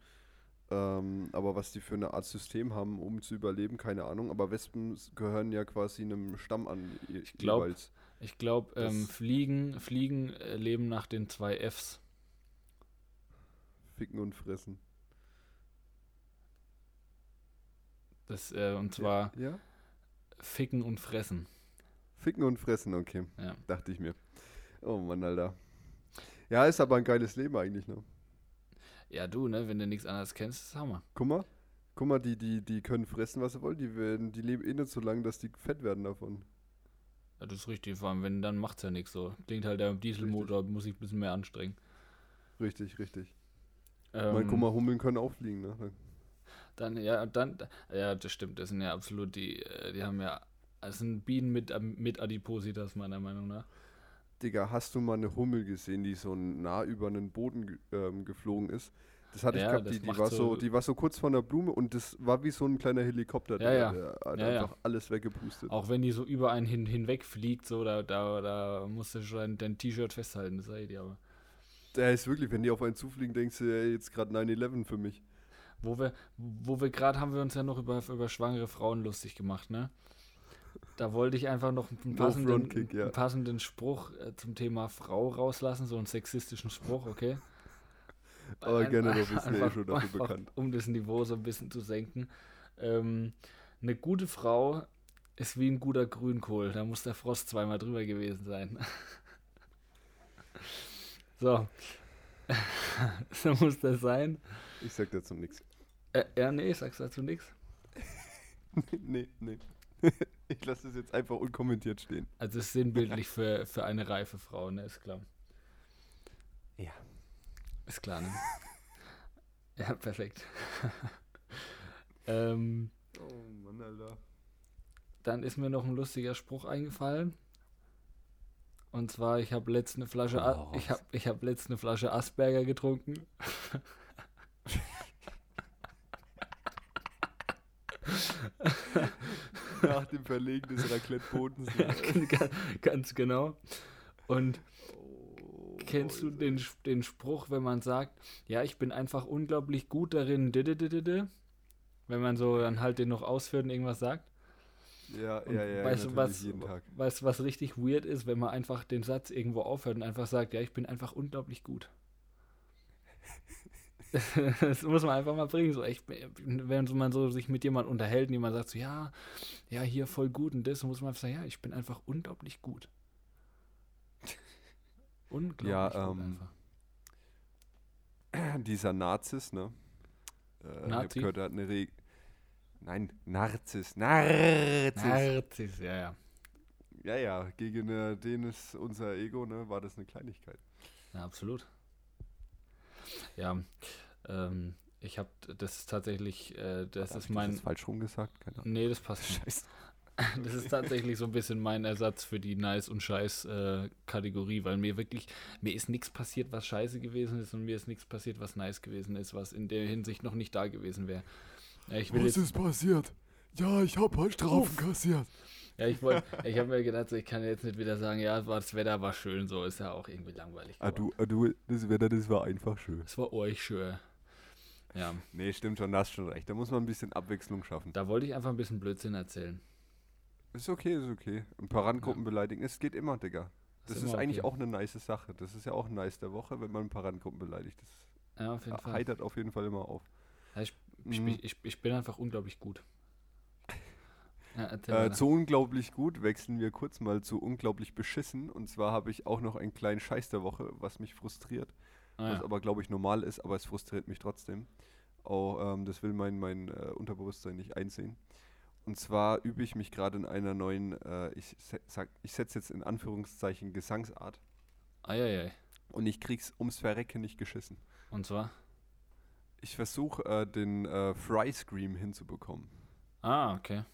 Ähm, aber was die für eine Art System haben, um zu überleben, keine Ahnung. Aber Wespen gehören ja quasi einem Stamm an. Ich glaub, jeweils. Ich glaube, ähm, Fliegen, Fliegen äh, leben nach den zwei Fs. Ficken und fressen. Das, äh, und zwar Ja? Ficken und Fressen. Ficken und fressen, okay. Ja. Dachte ich mir. Oh Mann, Alter. Ja, ist aber ein geiles Leben eigentlich, ne? Ja, du, ne, wenn du nichts anderes kennst, ist Hammer. Guck mal, guck mal, die, die, die können fressen, was sie wollen. Die, werden, die leben eh nicht so lange, dass die fett werden davon. Ja, das ist richtig, vor allem, wenn, dann macht's ja nichts so. Klingt halt der Dieselmotor, muss ich ein bisschen mehr anstrengen. Richtig, richtig. Ähm, ich meine, guck mal, Hummeln können auch fliegen, ne? Dann, ja, dann, ja, das stimmt, das sind ja absolut die, äh, die haben ja, das sind Bienen mit, ähm, mit Adipositas, meiner Meinung nach. Digga, hast du mal eine Hummel gesehen, die so nah über einen Boden ähm, geflogen ist? Das hatte Ja, ich gehabt, die, die, war so, die war so kurz vor der Blume und das war wie so ein kleiner Helikopter, Ja, ja. der hat Ja, ja. einfach alles weggepustet. Auch wenn die so über einen hin, hinweg fliegt, so, da, da, da musst du schon dein, dein T-Shirt festhalten, das sei dir aber. Der ist wirklich, wenn die auf einen zufliegen, denkst du, ey, jetzt gerade 9-11 für mich. Wo wir, wo wir gerade haben wir uns ja noch über, über schwangere Frauen lustig gemacht, ne? Da wollte ich einfach noch einen No passenden, Frontkick, ja. einen passenden Spruch äh, zum Thema Frau rauslassen, so einen sexistischen Spruch, okay? Aber Ein- gerne, wir sind ja eh schon dafür bekannt. Um das Niveau so ein bisschen zu senken. Ähm, eine gute Frau ist wie ein guter Grünkohl. Da muss der Frost zweimal drüber gewesen sein. so. so muss das sein. Ich sag dazu nichts. Äh, ja, nee, sagst dazu nichts. nee, nee. Ich lasse es jetzt einfach unkommentiert stehen. Also es ist sinnbildlich für, für eine reife Frau, ne? Ist klar. Ja. Ist klar, ne? ja, perfekt. ähm, Oh Mann, Alter. dann ist mir noch ein lustiger Spruch eingefallen. Und zwar, ich habe letzte eine Flasche, raus. ich habe ich hab letzte eine Flasche Asperger getrunken. Nach dem Verlegen des Raclette-Bodens. Ga- Ganz genau. Und Oh, kennst du den, den Spruch, wenn man sagt, ja, ich bin einfach unglaublich gut darin, didididide? wenn man so dann halt den noch ausführt und irgendwas sagt? Ja, Und ja, ja, weißt du, was, weißt was richtig weird ist, wenn man einfach den Satz irgendwo aufhört und einfach sagt, ja, ich bin einfach unglaublich gut. das muss man einfach mal bringen. So, ich, wenn man so sich mit jemandem unterhält und jemand sagt so, ja, ja, hier voll gut und das, muss man einfach sagen, ja, ich bin einfach unglaublich gut. Unglaublich Ja, gut ähm, einfach. Dieser Narzis, ne? Äh, Ich Nazi? gehört, er hat eine Re Nein, Narzis. Narzis. Narzis, ja, ja. Ja, ja, gegen äh, den ist unser Ego, ne, war das eine Kleinigkeit. Ja, absolut. Ja, ähm, ich habe, das tatsächlich, äh, das Hab ist mein, Das falsch rum gesagt? Keine Ahnung. nee, das passt nicht. Scheiße. Das ist tatsächlich so ein bisschen mein Ersatz für die Nice und Scheiß äh, Kategorie, weil mir wirklich, mir ist nichts passiert, was scheiße gewesen ist und mir ist nichts passiert, was nice gewesen ist, was in der Hinsicht noch nicht da gewesen wäre. Ja, will jetzt, ist passiert? Ja, ich habe halt Strafen kassiert. ja, ich wollte, ich habe mir gedacht, so, ich kann jetzt nicht wieder sagen, ja, das Wetter war schön, so ist ja auch irgendwie langweilig. Ah, du, ah, du, das Wetter, das war einfach schön. Es war euch schön. Ja, Nee, stimmt schon, da hast schon recht. Da muss man ein bisschen Abwechslung schaffen. da wollte ich einfach ein bisschen Blödsinn erzählen. Ist okay, ist okay. Ein paar Randgruppen beleidigen, es geht immer, Digga. Das ist, immer eigentlich okay. auch eine nice Sache. Das ist ja auch nice der Woche, wenn man ein paar Randgruppen beleidigt. Das Ja, auf jeden Fall. heitert auf jeden Fall immer auf. Ja, ich, ich, Mhm. ich, ich bin einfach unglaublich gut. Ja, Äh, zu unglaublich gut wechseln wir kurz mal zu unglaublich beschissen. Und zwar habe ich auch noch einen kleinen Scheiß der Woche, was mich frustriert. Ah, Was ja. aber, glaube ich, normal ist, aber es frustriert mich trotzdem. Auch, ähm, das will mein, mein äh, Unterbewusstsein nicht einsehen. Und zwar übe ich mich gerade in einer neuen, äh, ich, sag, ich setze jetzt in Anführungszeichen Gesangsart. Eieiei. Und ich krieg's ums Verrecken nicht geschissen. Und zwar? Ich versuche äh, den äh, Fry Scream hinzubekommen. Ah, okay.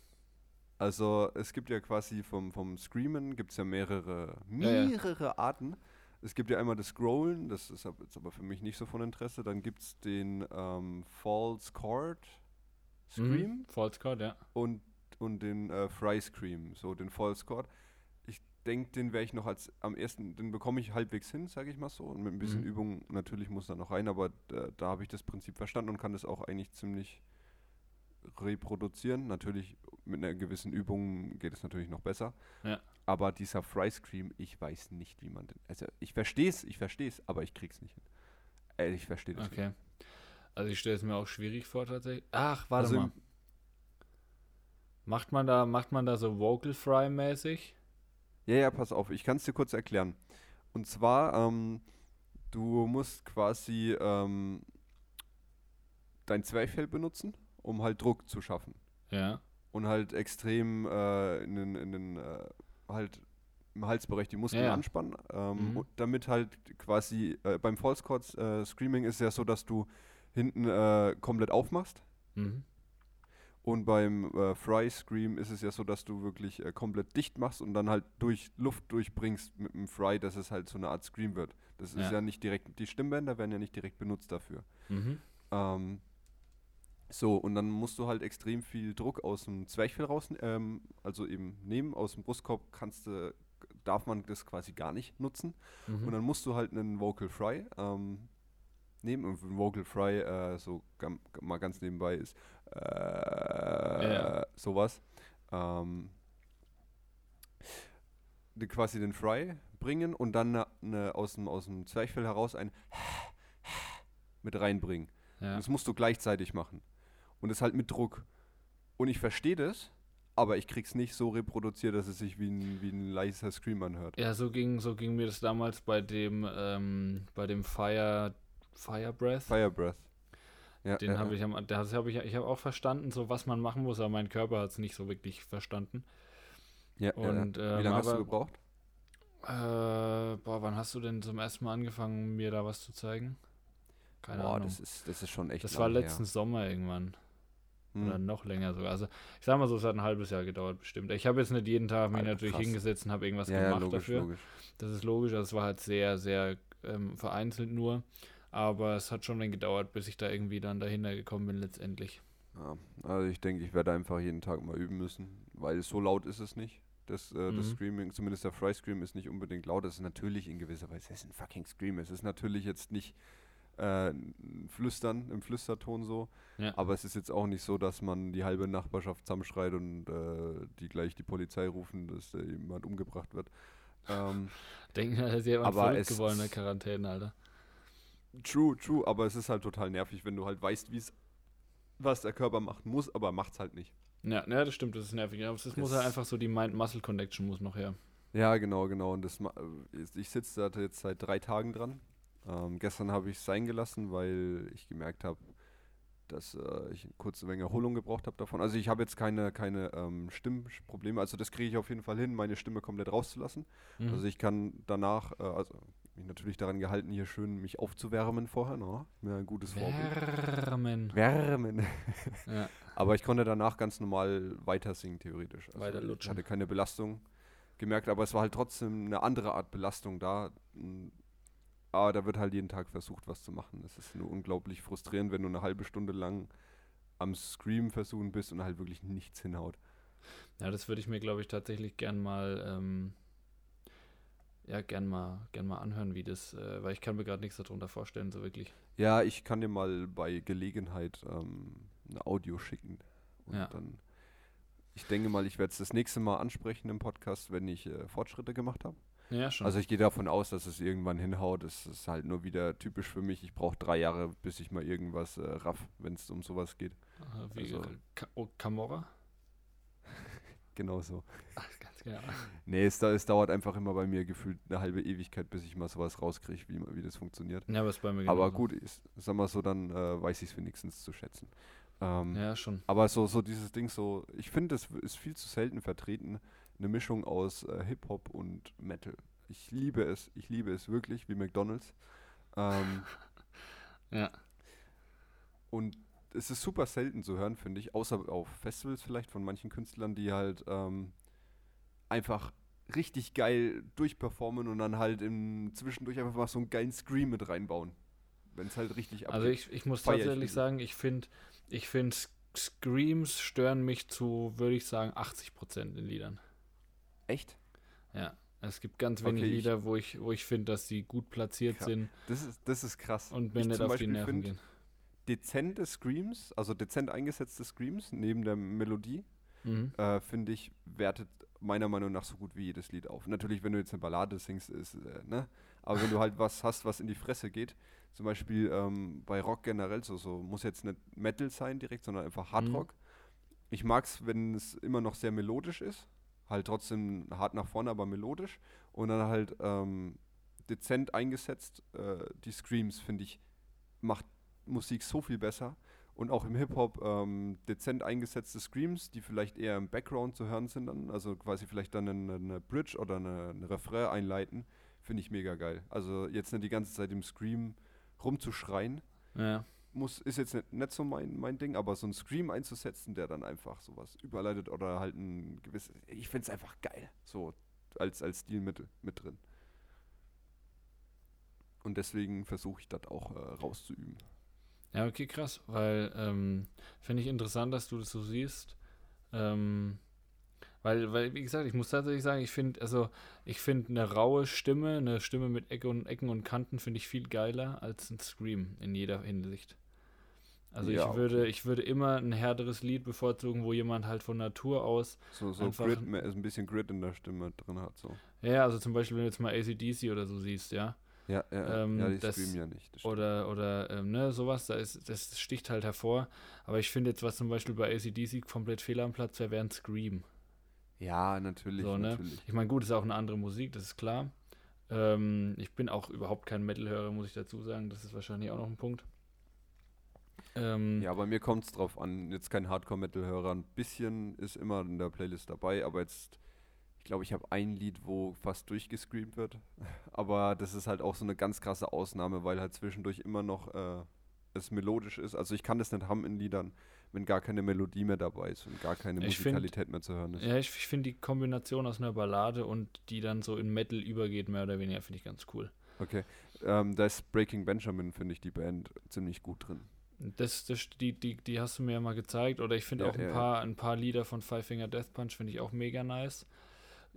Also es gibt ja quasi vom, vom Screamen gibt es ja mehrere, Ja, ja. mehrere Arten. Es gibt ja einmal das Scrollen, das ist jetzt aber für mich nicht so von Interesse. Dann gibt es den ähm, False Chord Scream Mhm. False Card, ja. und, und den äh, Fry Scream, so den False Chord. Ich denke, den werde ich noch als am ersten, den bekomme ich halbwegs hin, sage ich mal so. Und mit ein bisschen Mhm. Übung natürlich muss da noch rein, aber da, da habe ich das Prinzip verstanden und kann das auch eigentlich ziemlich reproduzieren. Natürlich mit einer gewissen Übung geht es natürlich noch besser. Ja. Aber dieser Fry Scream, ich weiß nicht, wie man den. Also ich verstehe es, ich verstehe es, aber ich krieg's nicht hin. Äh, ich verstehe das nicht. Okay. Also ich stelle es mir auch schwierig vor tatsächlich. Ach, warte Also mal. Macht man da, macht man da so Vocal Fry mäßig? Ja, ja, pass auf, ich kann es dir kurz erklären. Und zwar, ähm, du musst quasi ähm, dein Zwerchfell benutzen, um halt Druck zu schaffen. Ja. Und halt extrem äh, in den, in den äh, halt im Halsbereich die Muskeln Ja, anspannen. Ähm, Mhm. und damit halt quasi, äh, beim False Chord äh, Screaming ist ja so, dass du hinten äh, komplett aufmachst. Mhm. Und beim äh, Fry Scream ist es ja so, dass du wirklich äh, komplett dicht machst und dann halt durch Luft durchbringst mit dem Fry, dass es halt so eine Art Scream wird. Das ist Ja. ja nicht direkt, die Stimmbänder werden ja nicht direkt benutzt dafür. Mhm. Ähm, so, und dann musst du halt extrem viel Druck aus dem Zwerchfell raus, ähm, also eben nehmen, aus dem Brustkorb kannst du, darf man das quasi gar nicht nutzen. Mhm. Und dann musst du halt einen Vocal Fry ähm, nehmen. Und ein Vocal Fry, äh, so mal ganz nebenbei, ist äh, Ja. sowas. Ähm, die quasi den Fry bringen und dann ne, ne, aus, dem, aus dem Zwerchfell heraus ein mit reinbringen. ja. Das musst du gleichzeitig machen. Und das halt mit Druck. Und ich verstehe das, aber ich krieg's nicht so reproduziert, dass es sich wie ein, wie ein leiser Scream anhört. ja, so ging, so ging mir das damals bei dem, ähm, bei dem Fire, Fire Breath. Fire Breath. Ja, Den ja, habe ich das habe ich, ich habe auch verstanden, so was man machen muss, aber mein Körper hat es nicht so wirklich verstanden. Ja, Und, ja. Wie ähm, lange hast du gebraucht? Äh, boah, wann hast du denn zum ersten Mal angefangen, mir da was zu zeigen? Keine Boah, Ahnung. das ist, das ist schon echt Das war her. letzten Sommer irgendwann. Hm. Oder noch länger sogar. Also, ich sag mal so, es hat ein halbes Jahr gedauert bestimmt. Ich habe jetzt nicht jeden Tag mich natürlich krass. hingesetzt und habe irgendwas ja, ja, gemacht logisch, dafür. logisch. Das ist logisch. Also, es war halt sehr, sehr ähm, vereinzelt nur. Aber es hat schon dann gedauert, bis ich da irgendwie dann dahinter gekommen bin letztendlich. Ja, also ich denke, ich werde einfach jeden Tag mal üben müssen, weil so laut ist es nicht. Das, äh, das Mhm. Screaming, zumindest der Fry Scream ist nicht unbedingt laut. Das ist natürlich in gewisser Weise, es ist ein fucking Scream. Es ist natürlich jetzt nicht äh, Flüstern, im Flüsterton so. Ja. Aber es ist jetzt auch nicht so, dass man die halbe Nachbarschaft zusammenschreit und äh, die gleich die Polizei rufen, dass da jemand umgebracht wird. Ähm, Denken, ist jemand Aber verrückt geworden in der Quarantäne, Alter. True, true, aber es ist halt total nervig, wenn du halt weißt, wie es, was der Körper machen muss, aber macht's halt nicht. Ja, ja, das stimmt, das ist nervig. Aber es muss Das- halt einfach so, die Mind-Muscle-Connection muss noch her. Ja, genau, genau. Und das, ich sitze da jetzt seit drei Tagen dran. Ähm, gestern habe ich es sein gelassen, weil ich gemerkt habe, dass äh, ich eine Menge Erholung gebraucht habe davon. Also ich habe jetzt keine, keine ähm, Stimmprobleme, also das kriege ich auf jeden Fall hin, meine Stimme komplett rauszulassen. Mhm. Also ich kann danach, äh, also mich natürlich daran gehalten, hier schön mich aufzuwärmen vorher, ne? Mir ein gutes Vorbild. Wärmen. Wärmen. Ja. Aber ich konnte danach ganz normal weiter singen, theoretisch. Also Weiter Ich lutschen. hatte keine Belastung gemerkt, aber es war halt trotzdem eine andere Art Belastung da. M, Aber da wird halt jeden Tag versucht, was zu machen. Es ist nur unglaublich frustrierend, wenn du eine halbe Stunde lang am Scream versuchen bist und halt wirklich nichts hinhaut. Ja, das würde ich mir, glaube ich, tatsächlich gern mal, ähm, ja, gern mal, gern mal anhören, wie das, äh, weil ich kann mir gerade nichts darunter vorstellen, so wirklich. Ja, ich kann dir mal bei Gelegenheit ähm, ein Audio schicken. Und Ja. dann, ich denke mal, ich werde es das nächste Mal ansprechen im Podcast, wenn ich äh, Fortschritte gemacht habe. Ja, schon. Also ich gehe davon aus, dass es irgendwann hinhaut. Es ist halt nur wieder typisch für mich. Ich brauche drei Jahre, bis ich mal irgendwas äh, raff, wenn es um sowas geht. Äh, wie also- Ka oh, Camorra? Genau so. Ach, ganz genau. Nee, es, es dauert einfach immer bei mir gefühlt eine halbe Ewigkeit, bis ich mal sowas rauskriege, wie, wie das funktioniert. Ja, aber ist bei mir Aber genauso. gut, ist, sag mal so, dann äh, weiß ich es wenigstens zu schätzen. Ähm, Ja, schon. Aber so, so dieses Ding, so, ich finde, das ist viel zu selten vertreten, eine Mischung aus äh, Hip-Hop und Metal. Ich liebe es, ich liebe es wirklich, wie McDonalds. Ähm, Ja. und es ist super selten zu hören, finde ich, außer auf Festivals vielleicht von manchen Künstlern, die halt ähm, einfach richtig geil durchperformen und dann halt im zwischendurch einfach mal so einen geilen Scream mit reinbauen. Wenn es halt richtig Also ich, ich muss ich tatsächlich übel. sagen, ich finde, ich finde Screams stören mich zu, würde ich sagen, 80 Prozent in Liedern. Echt? Ja. Es gibt ganz wenig Okay, Lieder, wo ich, wo ich finde, dass sie gut platziert Ja. sind Das ist, das ist krass. und mir Ich nicht auf die Beispiel Nerven find, gehen. dezente Screams, also dezent eingesetzte Screams neben der Melodie, Mhm. äh, finde ich, wertet meiner Meinung nach so gut wie jedes Lied auf. Natürlich, wenn du jetzt eine Ballade singst, ist, äh, ne? Aber wenn du halt was hast, was in die Fresse geht, zum Beispiel ähm, bei Rock generell, so, so muss jetzt nicht Metal sein direkt, sondern einfach Hardrock. Ich mag es, wenn es immer noch sehr melodisch ist, halt trotzdem hart nach vorne, aber melodisch. Und dann halt ähm, dezent eingesetzt, äh, die Screams, finde ich, macht Musik so viel besser. Und auch im Hip-Hop ähm, dezent eingesetzte Screams, die vielleicht eher im Background zu hören sind, dann, also quasi vielleicht dann eine, eine Bridge oder eine, eine Refrain einleiten, finde ich mega geil. Also jetzt nicht die ganze Zeit im Scream rumzuschreien, Ja. Muss, ist jetzt nicht, nicht so mein, mein Ding, aber so ein Scream einzusetzen, der dann einfach sowas überleitet oder halt ein gewisses, ich finde es einfach geil, so als, als Stilmittel mit drin. Und deswegen versuche ich das auch äh, rauszuüben. Ja, okay, krass, weil ähm, finde ich interessant, dass du das so siehst. Ähm, weil, weil, wie gesagt, ich muss tatsächlich sagen, ich finde, also ich finde eine raue Stimme, eine Stimme mit Ecke und Ecken und Kanten finde ich viel geiler als ein Scream in jeder Hinsicht. Also Ja, ich würde, okay. ich würde immer ein härteres Lied bevorzugen, wo jemand halt von Natur aus, So, so Einfach- Grit, mehr- ein bisschen Grit in der Stimme drin hat. So. ja, also zum Beispiel, wenn du jetzt mal ACDC oder so siehst, ja, Ja, ja, Ähm, ja, die das- streamen ja nicht. oder, oder ähm, ne, sowas, da ist, das sticht halt hervor. Aber ich finde jetzt, was zum Beispiel bei ACDC komplett fehl am Platz wäre, wäre ein Scream. Ja, natürlich, So, ne? natürlich. Ich meine, gut, ist auch eine andere Musik, das ist klar. Ähm, ich bin auch überhaupt kein Metal-Hörer, muss ich dazu sagen. Das ist wahrscheinlich auch noch ein Punkt. Ähm, Ja, bei mir kommt es drauf an. Jetzt kein Hardcore-Metal-Hörer. Ein bisschen ist immer in der Playlist dabei, aber jetzt, ich glaube, ich habe ein Lied, wo fast durchgescreamt wird. Aber das ist halt auch so eine ganz krasse Ausnahme, weil halt zwischendurch immer noch äh, es melodisch ist. Also ich kann das nicht haben in Liedern, wenn gar keine Melodie mehr dabei ist und gar keine Ich find- Musikalität mehr zu hören ist. Ja, ich, ich finde die Kombination aus einer Ballade und die dann so in Metal übergeht, mehr oder weniger, finde ich ganz cool. Okay. Ähm, da ist Breaking Benjamin, finde ich, die Band ziemlich gut drin. Das, das, die, die, die hast du mir ja mal gezeigt. Oder ich finde Ja, auch ein, ja, paar, ein paar Lieder von Five Finger Death Punch finde ich auch mega nice.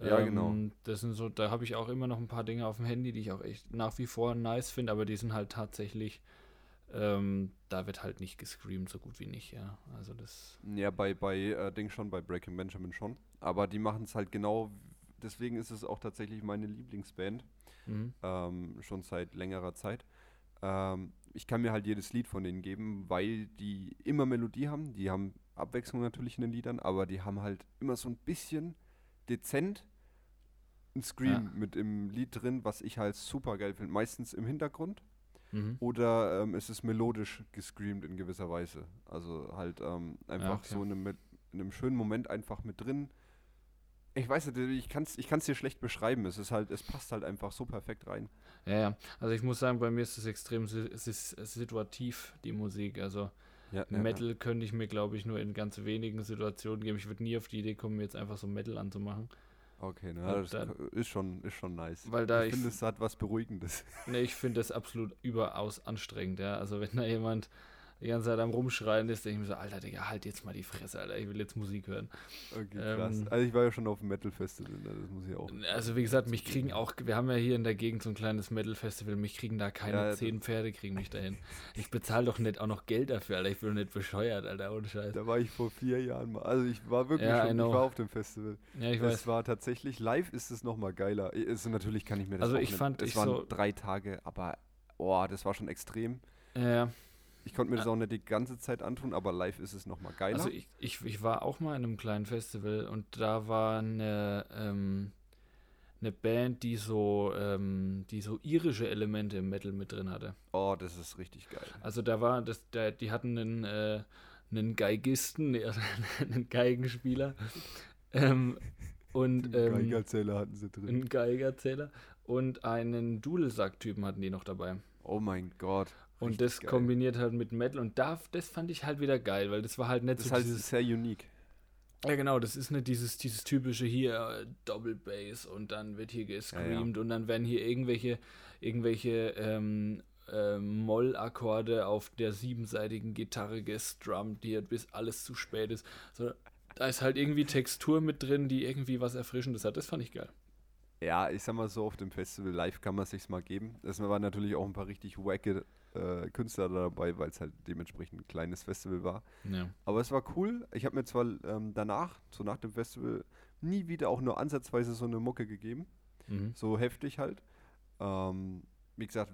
Ja, genau. Das sind so, da habe ich auch immer noch ein paar Dinge auf dem Handy, die ich auch echt nach wie vor nice finde, aber die sind halt tatsächlich, ähm, da wird halt nicht gescreamt, so gut wie nicht, ja. Also das, Ja, bei, bei äh, Ding schon, bei Breaking Benjamin schon. Aber die machen es halt genau, deswegen ist es auch tatsächlich meine Lieblingsband, mhm. ähm, schon seit längerer Zeit. Ähm, ich kann mir halt jedes Lied von denen geben, weil die immer Melodie haben. Die haben Abwechslung natürlich in den Liedern, aber die haben halt immer so ein bisschen dezent ein Scream Ja. mit im Lied drin, was ich halt super geil finde. Meistens im Hintergrund. Mhm. oder ähm, es ist melodisch gescreamt in gewisser Weise. Also halt ähm, einfach okay. so in einem, in einem schönen Moment einfach mit drin. Ich weiß nicht, ich kann es ich kann's dir schlecht beschreiben. Es ist halt, es passt halt einfach so perfekt rein. Ja, ja. Also ich muss sagen, bei mir ist es extrem es ist situativ, die Musik. Also Ja, Metal könnte ich mir, glaube ich, nur in ganz wenigen Situationen geben. Ich würde nie auf die Idee kommen, mir jetzt einfach so Metal anzumachen. Okay, na, Und das dann- ist schon, ist schon nice. Weil da ich ich, finde, es hat was Beruhigendes. nee, ich finde das absolut überaus anstrengend, ja. Also wenn da jemand die ganze Zeit am Rumschreien ist, denke ich mir so, Alter, Digga, halt jetzt mal die Fresse, Alter, ich will jetzt Musik hören. Okay, krass. Ähm, also ich war ja schon auf dem Metal-Festival, ne, das muss ich auch. Also wie gesagt, mich kriegen auch, wir haben ja hier in der Gegend so ein kleines Metal-Festival, mich kriegen da keine Ja, zehn Pferde, kriegen mich dahin. Ich bezahle doch nicht auch noch Geld dafür, Alter, ich bin doch nicht bescheuert, Alter, ohne Scheiß. Da war ich vor vier Jahren mal. Also ich war wirklich Ja, schon, ich war auf dem Festival. Ja, ich es weiß. war tatsächlich, live ist es nochmal geiler. Also natürlich kann ich mir das Also ich nicht, fand, es ich waren so- drei Tage, aber oh, das war schon extrem. Ja, ja. Ich konnte mir das auch nicht die ganze Zeit antun, aber live ist es nochmal geiler. Also ich, ich, ich war auch mal in einem kleinen Festival und da war eine, ähm, eine Band, die so, ähm, die so irische Elemente im Metal mit drin hatte. oh, das ist richtig geil. Also da war, das, der, die hatten einen, äh, einen Geigisten, einen Geigenspieler ähm, und Den ähm, Geigerzähler hatten sie drin. einen Geigerzähler und einen Dudelsack-Typen hatten die noch dabei. Oh mein Gott. Und richtig das geil. kombiniert halt mit Metal und da, das fand ich halt wieder geil, weil das war halt nicht Das ist so halt dieses sehr unique. Ja, genau, das ist nicht dieses, dieses typische hier äh, Double Bass und dann wird hier gescreamt und dann werden hier irgendwelche, irgendwelche ähm, ähm, Mollakkorde auf der siebenseitigen Gitarre gestrummt, die halt bis alles zu spät ist. So, da ist halt irgendwie Textur mit drin, die irgendwie was Erfrischendes hat. Das fand ich geil. Ja, ich sag mal so, auf dem Festival live kann man sich's mal geben. Es waren natürlich auch ein paar richtig wacke äh, Künstler dabei, weil es halt dementsprechend ein kleines Festival war. Ja. Aber es war cool. Ich habe mir zwar ähm, danach, so nach dem Festival, nie wieder auch nur ansatzweise so eine Mucke gegeben. Mhm. So heftig halt. Ähm, wie gesagt,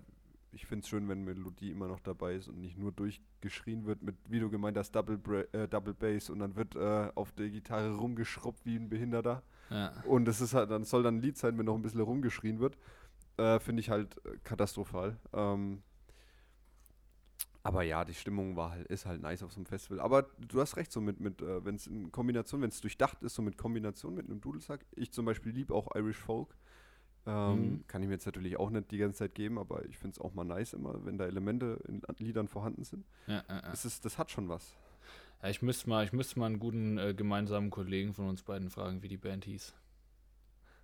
ich finde es schön, wenn Melodie immer noch dabei ist und nicht nur durchgeschrien wird mit, wie du gemeint hast, Double, Bra äh, Double Bass und dann wird äh, auf der Gitarre rumgeschrubbt wie ein Behinderter. Ja. Und es ist halt, dann soll dann ein Lied sein, wenn noch ein bisschen rumgeschrien wird. Äh, Finde ich halt äh, katastrophal. Ähm, aber ja, die Stimmung war halt, ist halt nice auf so einem Festival. Aber du hast recht, so mit, mit äh, wenn es in Kombination, wenn es durchdacht ist, so mit Kombination mit einem Dudelsack. Ich zum Beispiel liebe auch Irish Folk. Ähm, Mhm. Kann ich mir jetzt natürlich auch nicht die ganze Zeit geben, aber ich finde es auch mal nice immer, wenn da Elemente in Liedern vorhanden sind. Ja, ja, ja. Das, ist, das hat schon was. ja ich müsste mal, ich müsste mal einen guten äh, gemeinsamen Kollegen von uns beiden fragen, wie die Band hieß.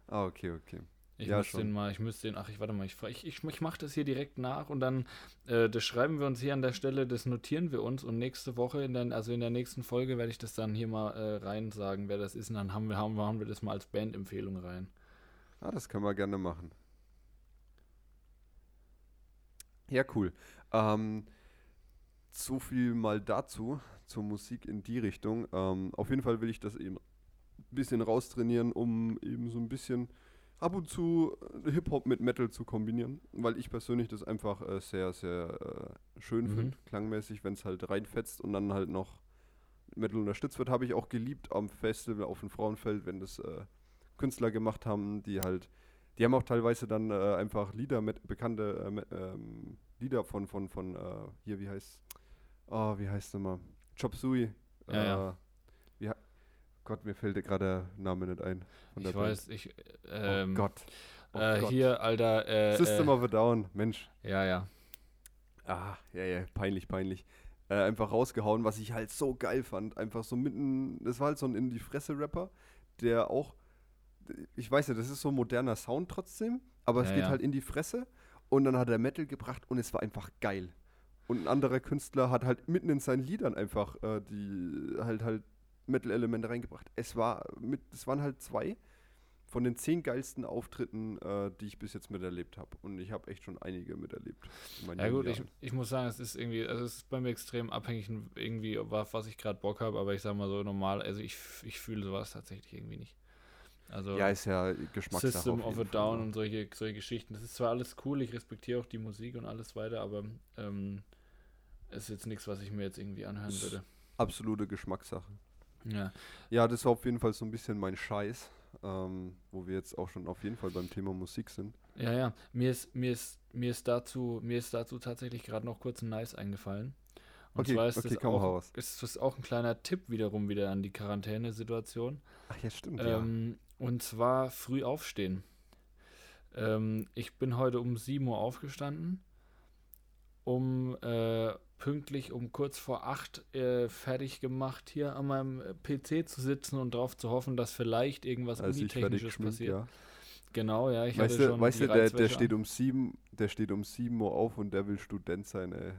Ah, okay, okay. Ich Ja, müsste schon. den mal, ich müsste den, ach, ich warte mal, ich, ich, ich, ich mache das hier direkt nach und dann, äh, das schreiben wir uns hier an der Stelle, das notieren wir uns und nächste Woche, in der, also in der nächsten Folge werde ich das dann hier mal äh, rein sagen, wer das ist und dann haben wir, haben, wir- haben wir das mal als Bandempfehlung rein. Ah, das können wir gerne machen. Ja, cool. Ähm, so viel mal dazu, zur Musik in die Richtung. Ähm, auf jeden Fall will ich das eben ein bisschen raustrainieren, um eben so ein bisschen ab und zu äh, Hip-Hop mit Metal zu kombinieren, weil ich persönlich das einfach äh, sehr, sehr äh, schön Mhm. finde, klangmäßig, wenn es halt reinfetzt und dann halt noch mit Metal unterstützt wird. Habe ich auch geliebt am Festival auf dem Frauenfeld, wenn das äh, Künstler gemacht haben, die halt, die haben auch teilweise dann äh, einfach Lieder mit bekannte äh, me- ähm, Lieder von von von hier wie heißt oh, wie heißt nochmal Chop Suey Ja, ja. Gott mir fällt gerade der Name nicht ein Ich Band. weiß, ich, oh ähm, Gott oh äh, Gott. hier, Alter, äh, System äh, of a Down Mensch ja, ja, Ah, ja, ja, peinlich, peinlich. Äh, einfach rausgehauen, was ich halt so geil fand. Einfach so mitten, das war halt so ein in die Fresse-Rapper, der auch, ich weiß ja, das ist so ein moderner Sound trotzdem, aber es Ja, geht ja. halt in die Fresse und dann hat er Metal gebracht und es war einfach geil. Und ein anderer Künstler hat halt mitten in seinen Liedern einfach äh, die halt halt Metal-Elemente reingebracht. Es war mit, es waren halt zwei von den zehn geilsten Auftritten, äh, die ich bis jetzt miterlebt habe. Und ich habe echt schon einige miterlebt. Ja gut, ich, ich muss sagen, es ist irgendwie, also es ist bei mir extrem abhängig irgendwie, auf was ich gerade Bock habe, aber ich sag mal so normal, also ich, ich fühle sowas tatsächlich irgendwie nicht. Also Ja, ist ja Geschmackssache. System of a Down ne? und solche, solche Geschichten. Das ist zwar alles cool, ich respektiere auch die Musik und alles weiter, aber ähm, ist jetzt nichts, was ich mir jetzt irgendwie anhören würde. Absolute Geschmackssache. Ja, Ja, das war auf jeden Fall so ein bisschen mein Scheiß, ähm, wo wir jetzt auch schon auf jeden Fall beim Thema Musik sind. ja, ja. Mir ist, mir ist, mir ist dazu, mir ist dazu tatsächlich gerade noch kurz ein Nice eingefallen. Und Okay, zwar ist, okay, das auch, ist das auch ein kleiner Tipp wiederum wieder an die Quarantänesituation. Ach ja, stimmt. Ähm, und zwar früh aufstehen. Ähm, ich bin heute um 7 Uhr aufgestanden, um äh, pünktlich um kurz vor 8 äh, fertig gemacht, hier an meinem äh, PC zu sitzen und darauf zu hoffen, dass vielleicht irgendwas ja. Als ich fertig Unitechnisches passiert. ja. Genau, ja, ich Weißt hatte du, schon weißt du der, der steht um sieben, der steht um 7 Uhr auf und der will Student sein, ey.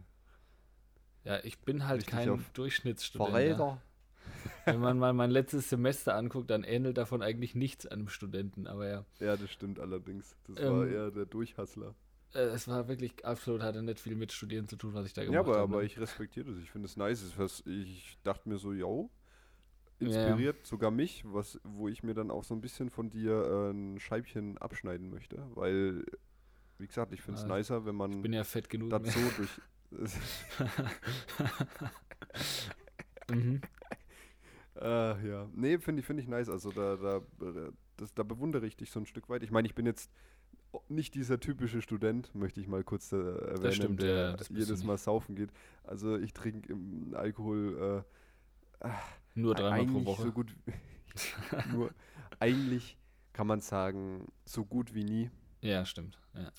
Ja, ich bin halt Richtig kein Durchschnittsstudent. Ja. Wenn man mal mein letztes Semester anguckt, dann ähnelt davon eigentlich nichts einem Studenten. Aber ja, Ja, das stimmt allerdings. Das Ähm, war eher der Durchhassler. Äh, es war wirklich absolut, hatte nicht viel mit Studieren zu tun, was ich da gemacht Ja, aber, habe. aber ne? ich respektiere das. Ich finde es nice. Ich dachte mir so, yo, inspiriert sogar mich, was, wo ich mir dann auch so ein bisschen von dir äh, ein Scheibchen abschneiden möchte. Weil, wie gesagt, ich finde es Also, nicer, wenn man Ich bin ja fett genug. das so durch. mhm. Äh, ja. Nee, finde ich, find ich nice. Also da, da, äh, das, da bewundere ich dich so ein Stück weit. Ich meine, ich bin jetzt nicht dieser typische Student, möchte ich mal kurz äh, erwähnen, stimmt, der ja, das jedes. Mal saufen geht. Also ich trinke Alkohol äh, Nur dreimal pro Woche. so gut nur eigentlich kann man sagen, so gut wie nie. ja, stimmt. Ja.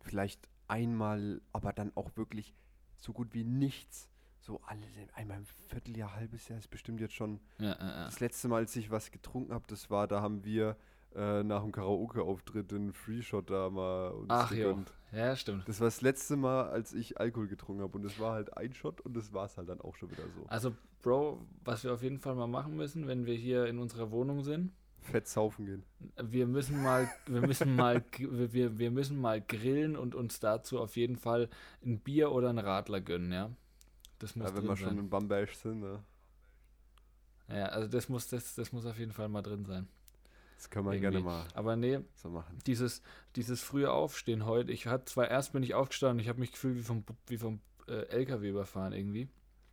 Vielleicht einmal, aber dann auch wirklich so gut wie nichts. So alle, einmal im Vierteljahr, halbes Jahr ist bestimmt jetzt schon ja, ja. Das letzte Mal, als ich was getrunken habe, das war, da haben wir äh, nach dem Karaoke-Auftritt den Free-Shot da mal uns Ach jo, gegönnt. ja, stimmt. Das war das letzte Mal, als ich Alkohol getrunken habe und es war halt ein Shot und das war es halt dann auch schon wieder so. Also, Bro, was wir auf jeden Fall mal machen müssen, wenn wir hier in unserer Wohnung sind, Fett saufen gehen. wir müssen mal, wir müssen mal, wir- wir, müssen mal grillen und uns dazu auf jeden Fall ein Bier oder ein Radler gönnen, ja. Das muss Ja, wenn wir schon sein. in Bambash sind, ne? Ja, also das muss, das, das muss auf jeden Fall mal drin sein. Das können wir gerne Irgendwie. mal Aber nee, so machen. dieses, dieses frühe Aufstehen heute, ich hatte zwar erst bin ich aufgestanden, ich habe mich gefühlt wie vom, wie vom äh, LKW überfahren irgendwie.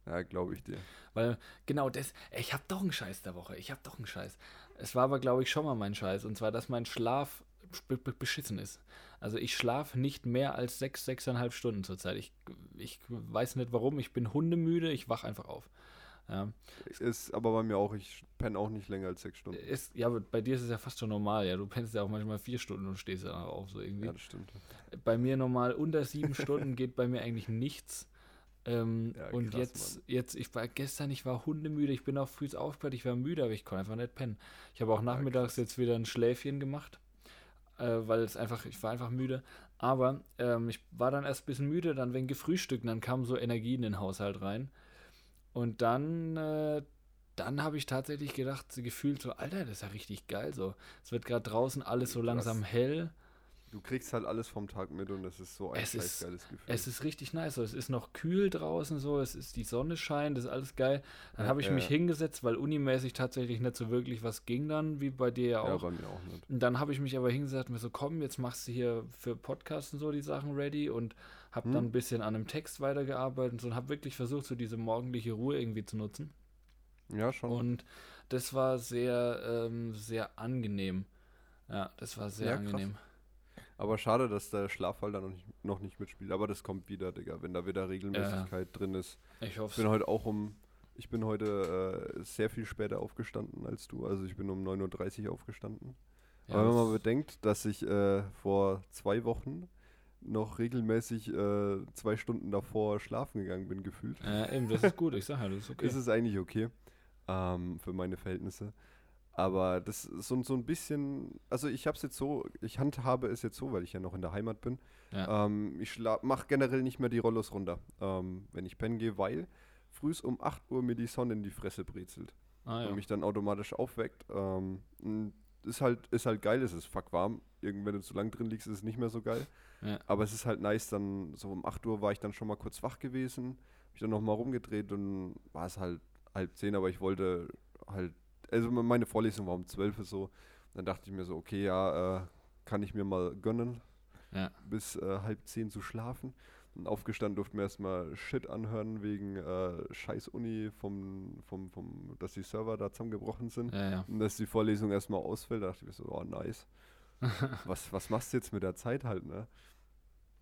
Ja, glaube ich dir. Weil, genau das, ich habe doch einen Scheiß der Woche, ich habe doch einen Scheiß. Es war aber, glaube ich, schon mal mein Scheiß, und zwar, dass mein Schlaf be be beschissen ist. Also ich schlafe nicht mehr als sechs, sechseinhalb Stunden zurzeit. Ich, ich weiß nicht warum, ich bin hundemüde, ich wach einfach auf. Ja, Ist aber bei mir auch, ich penne auch nicht länger als sechs Stunden. ist, ja, aber bei dir ist es ja fast schon normal, ja. Du pennst ja auch manchmal vier Stunden und stehst ja auf, so irgendwie. Ja, das stimmt. bei mir normal unter sieben Stunden geht bei mir eigentlich nichts. Ähm, Ja, und krass, jetzt, jetzt, ich war gestern, ich war hundemüde, ich bin auch früh aufgehört, ich war müde, aber ich konnte einfach nicht pennen. Ich habe auch nachmittags krass. jetzt wieder ein Schläfchen gemacht, äh, weil es einfach, ich war einfach müde. Aber ähm, ich war dann erst ein bisschen müde, dann wegen gefrühstückt, dann kam so Energie in den Haushalt rein. Und dann, äh, dann habe ich tatsächlich gedacht, gefühlt so, Alter, das ist ja richtig geil so. Es wird gerade draußen alles so langsam hell. Du kriegst halt alles vom Tag mit und es ist so ein Es ist- geiles Gefühl. Es ist richtig nice. So. Es ist noch kühl draußen, so. Es ist die Sonne scheint, das ist alles geil. Dann Ja, habe ich ja, mich ja. hingesetzt, weil unimäßig tatsächlich nicht so wirklich was ging dann, wie bei dir ja ja, auch. bei mir auch nicht. und dann habe ich mich aber hingesetzt und mir so, komm, jetzt machst du hier für Podcasts und so die Sachen ready und habe Hm. dann ein bisschen an einem Text weitergearbeitet und so und habe wirklich versucht, so diese morgendliche Ruhe irgendwie zu nutzen. Ja, schon. Und das war sehr, ähm, sehr angenehm. Ja, das war sehr Ja, krass. angenehm. Aber schade, dass der Schlaffall da noch nicht, noch nicht mitspielt. Aber das kommt wieder, Digga, wenn da wieder Regelmäßigkeit drin ist. Ich Ich hoffe bin heute auch um. Ich bin heute äh, sehr viel später aufgestanden als du. Also ich bin um 9.30 Uhr aufgestanden. Aber wenn man bedenkt, dass ich äh, vor zwei Wochen noch regelmäßig äh, zwei Stunden davor schlafen gegangen bin, gefühlt, Ja, eben, das ist gut. Ich sage ja, das ist okay. ist es eigentlich okay ähm, für meine Verhältnisse. Aber das ist so, so ein bisschen, also ich habe es jetzt so, ich handhabe es jetzt so, weil ich ja noch in der Heimat bin. Ja. Ähm, ich mache generell nicht mehr die Rollos runter, ähm, wenn ich pennen gehe, weil frühs um 8 Uhr mir die Sonne in die Fresse brezelt ah, ja. und mich dann automatisch aufweckt. Ähm, ist halt, ist halt geil, es ist fuck warm. Irgendwann, wenn du zu lang drin liegst, ist es nicht mehr so geil. Ja. Aber es ist halt nice, dann so um 8 Uhr war ich dann schon mal kurz wach gewesen, mich dann nochmal rumgedreht und war es halt halb zehn, aber ich wollte halt, also meine Vorlesung war um 12 Uhr so. Dann dachte ich mir so, okay, ja, äh, kann ich mir mal gönnen, Ja. bis äh, halb zehn zu schlafen. Und aufgestanden durften wir erstmal Shit anhören wegen äh, scheiß Uni, vom, vom, vom, dass die Server da zusammengebrochen sind. Ja, ja. Und dass die Vorlesung erstmal ausfällt, da dachte ich mir so, oh nice. was, was machst du jetzt mit der Zeit halt, ne?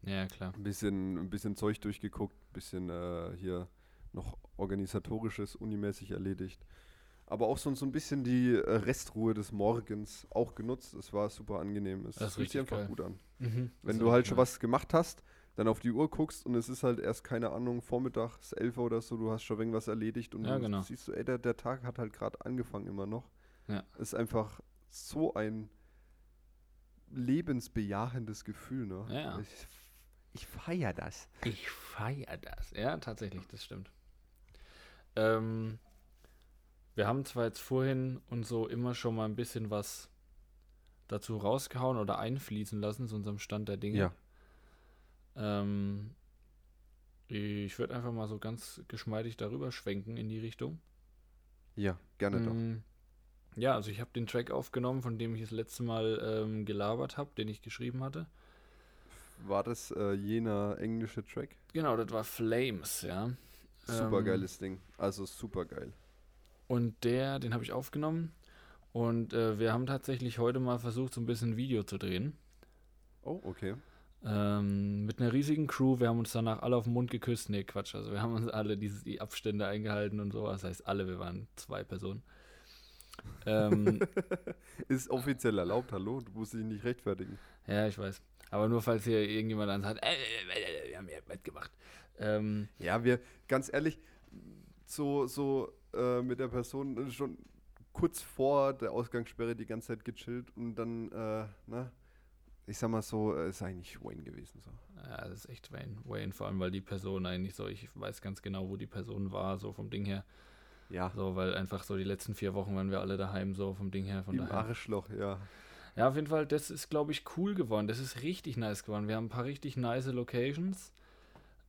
Ja, klar. Ein bisschen, ein bisschen Zeug durchgeguckt, ein bisschen äh, hier noch organisatorisches, unimäßig erledigt. Aber auch so, so ein bisschen die äh, Restruhe des Morgens auch genutzt. Es war super angenehm. Es fühlt sich einfach geil. gut an. Mhm. Wenn du halt schon was gemacht hast, dann auf die Uhr guckst und es ist halt erst, keine Ahnung, vormittags 11 Uhr oder so, du hast schon irgendwas erledigt und Ja, du genau. siehst du, ey, der, der Tag hat halt gerade angefangen immer noch. Ja. Ist einfach so ein lebensbejahendes Gefühl, ne? Ja. Ich, ich feiere das. Ich feiere das. Ja, tatsächlich, das stimmt. Ähm, wir haben zwar jetzt vorhin und so immer schon mal ein bisschen was dazu rausgehauen oder einfließen lassen zu unserem Stand der Dinge. Ja. Ähm, ich würde einfach mal so ganz geschmeidig darüber schwenken in die Richtung. Ja, gerne doch. Mm, Ja, also ich habe den Track aufgenommen, von dem ich das letzte Mal ähm, gelabert habe, den ich geschrieben hatte. War das äh, jener englische Track? Genau, das war Flames, ja. Super Ähm, Ding. Also super geil. Und der, den habe ich aufgenommen. Und äh, wir haben tatsächlich heute mal versucht, so ein bisschen Video zu drehen. Oh, okay. Ähm, mit einer riesigen Crew. Wir haben uns danach alle auf den Mund geküsst. Nee, Quatsch. Also wir haben uns alle diese, die Abstände eingehalten und so. Das heißt, alle, wir waren zwei Personen. ähm, Ist offiziell erlaubt, hallo? Du musst dich nicht rechtfertigen. ja, ich weiß. Aber nur falls hier irgendjemand dann sagt, äh, äh, äh, wir haben ja mitgemacht. Ähm, Ja, wir, ganz ehrlich, so, so äh, mit der Person schon kurz vor der Ausgangssperre die ganze Zeit gechillt und dann, äh, ne? Ich sag mal so, äh, ist eigentlich Wayne gewesen. So. ja, das ist echt Wayne. Wayne, vor allem, weil die Person eigentlich so, ich weiß ganz genau, wo die Person war, so vom Ding her. Ja, So, weil einfach so die letzten vier Wochen waren wir alle daheim, so vom Ding her. Von im daher. Arschloch, ja. Ja, auf jeden Fall, das ist, glaube ich, cool geworden. Das ist richtig nice geworden. Wir haben ein paar richtig nice Locations,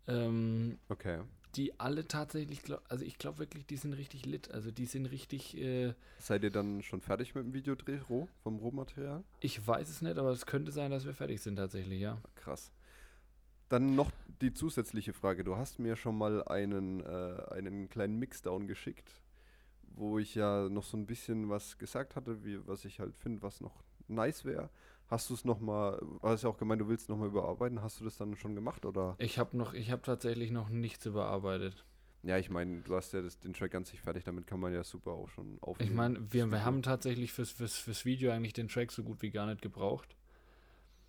ähm, Okay. die alle tatsächlich, glaub, also ich glaube wirklich, die sind richtig lit. Also die sind richtig, äh, Seid ihr dann schon fertig mit dem Videodreh, roh, vom Rohmaterial? ich weiß es nicht, aber es könnte sein, dass wir fertig sind tatsächlich, ja. Krass. Dann noch die zusätzliche Frage. Du hast mir schon mal einen, äh, einen kleinen Mixdown geschickt, wo ich ja noch so ein bisschen was gesagt hatte, wie, was ich halt finde, was noch nice wäre. Hast du es nochmal, du hast ja auch gemeint, du willst nochmal überarbeiten. Hast du das dann schon gemacht oder? Ich habe noch, ich habe tatsächlich noch nichts überarbeitet. Ja, ich meine, du hast ja das, den Track an sich fertig, damit kann man ja super auch schon aufnehmen. Ich meine, wir, wir haben tatsächlich fürs, fürs, fürs Video eigentlich den Track so gut wie gar nicht gebraucht.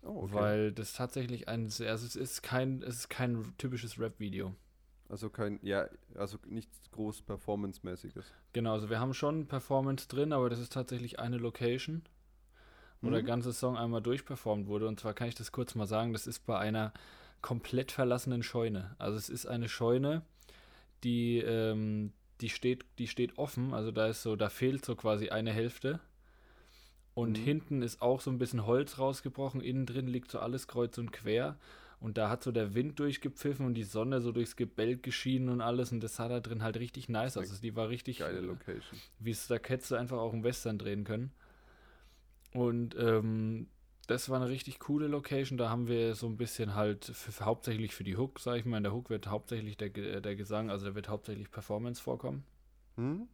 Oh, okay. Weil das tatsächlich ein, sehr- also es ist kein, es ist kein typisches Rap-Video. also kein, ja, also nichts groß Performance-mäßiges. Genau, also wir haben schon Performance drin, aber das ist tatsächlich eine Location, wo der Mhm. ganze Song einmal durchperformt wurde. Und zwar kann ich das kurz mal sagen, das ist bei einer komplett verlassenen Scheune. Also es ist eine Scheune, die, ähm, die steht, die steht offen, also da ist so, da fehlt so quasi eine Hälfte. Und Mhm. hinten ist auch so ein bisschen Holz rausgebrochen, innen drin liegt so alles kreuz und quer. Und da hat so der Wind durchgepfiffen und die Sonne so durchs Gebälk geschienen und alles. Und das sah da drin halt richtig nice aus. Also die war richtig Geile Location. wie es da hättest du einfach auch im Western drehen können. Und ähm, das war eine richtig coole Location. Da haben wir so ein bisschen halt für, für, hauptsächlich für die Hook, sag ich mal. In der Hook wird hauptsächlich der, Ge- der Gesang, also da wird hauptsächlich Performance vorkommen. Hm?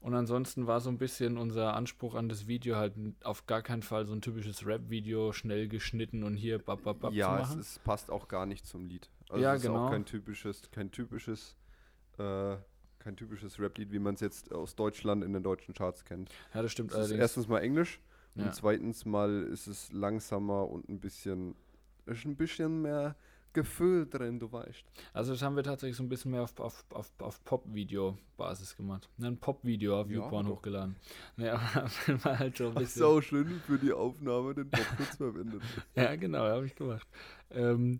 Und ansonsten war so ein bisschen unser Anspruch an das Video halt auf gar keinen Fall so ein typisches Rap-Video, schnell geschnitten und hier bap, bap, bap ja, zu es, machen. es passt auch gar nicht zum Lied. Also Ja, es ist genau. auch kein typisches, kein typisches, äh, kein typisches Rap-Lied, wie man es jetzt aus Deutschland in den deutschen Charts kennt. ja, das stimmt Es ist allerdings. erstens mal Englisch Ja. und zweitens mal ist es langsamer und ein bisschen, ist ein bisschen mehr Gefühl drin, du weißt. Also das haben wir tatsächlich so ein bisschen mehr auf, auf, auf, auf Pop-Video-Basis gemacht. Ne, Ein Pop-Video auf Ja, YouPorn doch. hochgeladen. Aber war halt so ein bisschen. sau schön für die Aufnahme den Popschutz verwendet. Ja, genau, habe ich gemacht. Ähm,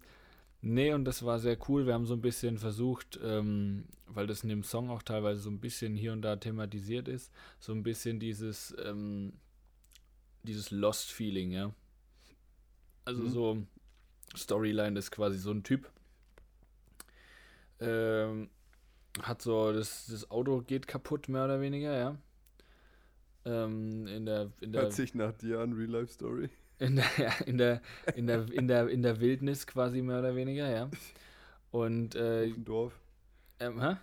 nee, und das war sehr cool. Wir haben so ein bisschen versucht, ähm, weil das in dem Song auch teilweise so ein bisschen hier und da thematisiert ist, so ein bisschen dieses, ähm, dieses Lost-Feeling, ja. Also Mhm. so Storyline ist quasi so ein Typ. Ähm, hat so, das, das Auto geht kaputt, mehr oder weniger, ja. Ähm, in der, in der Hört sich nach dir an, Real-Life-Story. In der, ja, in der, in der, in der, in der Wildnis quasi mehr oder weniger, ja. Und äh, Auf dem Dorf. ähm, hä?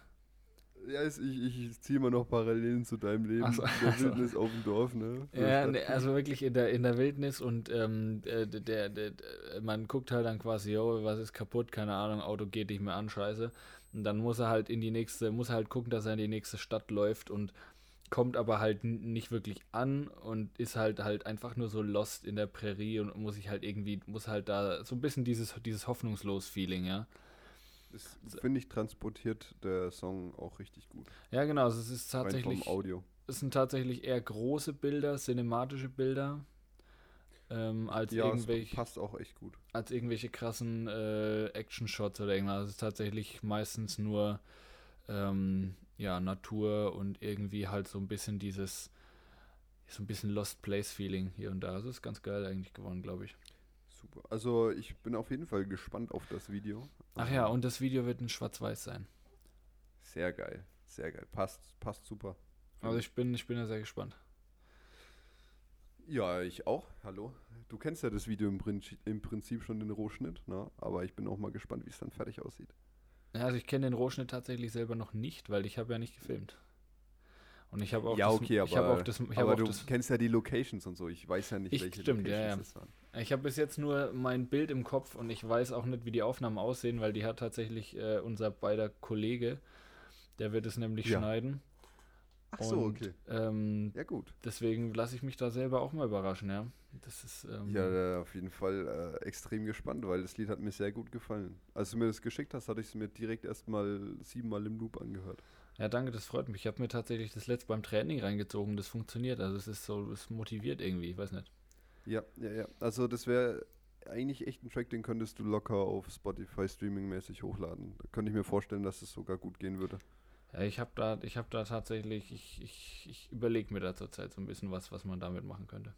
Ja, ich, ich ziehe immer noch Parallelen zu deinem Leben. Ach so, in der ach so. Wildnis auf dem Dorf, ne? Ja, ne, also wirklich in der, in der Wildnis und ähm, der, der, der, der, man guckt halt dann quasi, yo, was ist kaputt, keine Ahnung, Auto geht nicht mehr an, scheiße. Und dann muss er halt in die nächste, muss er halt gucken, dass er in die nächste Stadt läuft und kommt aber halt nicht wirklich an und ist halt halt einfach nur so lost in der Prärie und muss sich halt irgendwie, muss halt da so ein bisschen dieses, dieses Hoffnungslos-Feeling, ja. Das finde ich transportiert der Song auch richtig gut. Ja, genau, also es ist tatsächlich. Audio. es sind tatsächlich eher große Bilder, cinematische Bilder, ähm, als, Ja, irgendwelche, passt auch echt gut. als irgendwelche krassen äh, Action-Shots oder irgendwas. Es ist tatsächlich meistens nur ähm, ja, Natur und irgendwie halt so ein bisschen dieses, so ein bisschen Lost Place-Feeling hier und da. Also ist ganz geil eigentlich geworden, glaube ich. Super. Also ich bin auf jeden Fall gespannt auf das Video. Ach ja, und das Video wird in Schwarz-Weiß sein. Sehr geil. Sehr geil. Passt, passt super. Also ich bin, ich bin da sehr gespannt. Ja, ich auch. Hallo. Du kennst ja das Video im, Prinzip, im Prinzip schon den Rohschnitt, ne? aber ich bin auch mal gespannt, wie es dann fertig aussieht. Ja, also ich kenne den Rohschnitt tatsächlich selber noch nicht, weil ich habe ja nicht gefilmt. Und ich habe auch ja, das, okay, ich habe aber, auch das, ich aber auch du das, kennst ja die Locations und so. Ich weiß ja nicht, Ich- welche stimmt, ja, Locations ja. das waren. Ich habe bis jetzt nur mein Bild im Kopf und ich weiß auch nicht, wie die Aufnahmen aussehen, weil die hat tatsächlich äh, unser beider Kollege, der wird es nämlich Ja. schneiden. Ach so, und, okay. Ähm, Ja, gut. deswegen lasse ich mich da selber auch mal überraschen, ja. Das ist, ähm, Ja, äh, auf jeden Fall äh, extrem gespannt, weil das Lied hat mir sehr gut gefallen. Als du mir das geschickt hast, hatte ich es mir direkt erstmal siebenmal im Loop angehört. ja, danke, das freut mich. Ich habe mir tatsächlich das letzte beim Training reingezogen, das funktioniert. Also es ist so, es motiviert irgendwie, ich weiß nicht. Ja, ja, ja. Also das wäre eigentlich echt ein Track, den könntest du locker auf Spotify streamingmäßig hochladen. Da könnte ich mir vorstellen, dass es sogar gut gehen würde. Ja, ich habe da, ich habe da tatsächlich, ich, ich, ich überlege mir da zurzeit so ein bisschen was, was man damit machen könnte.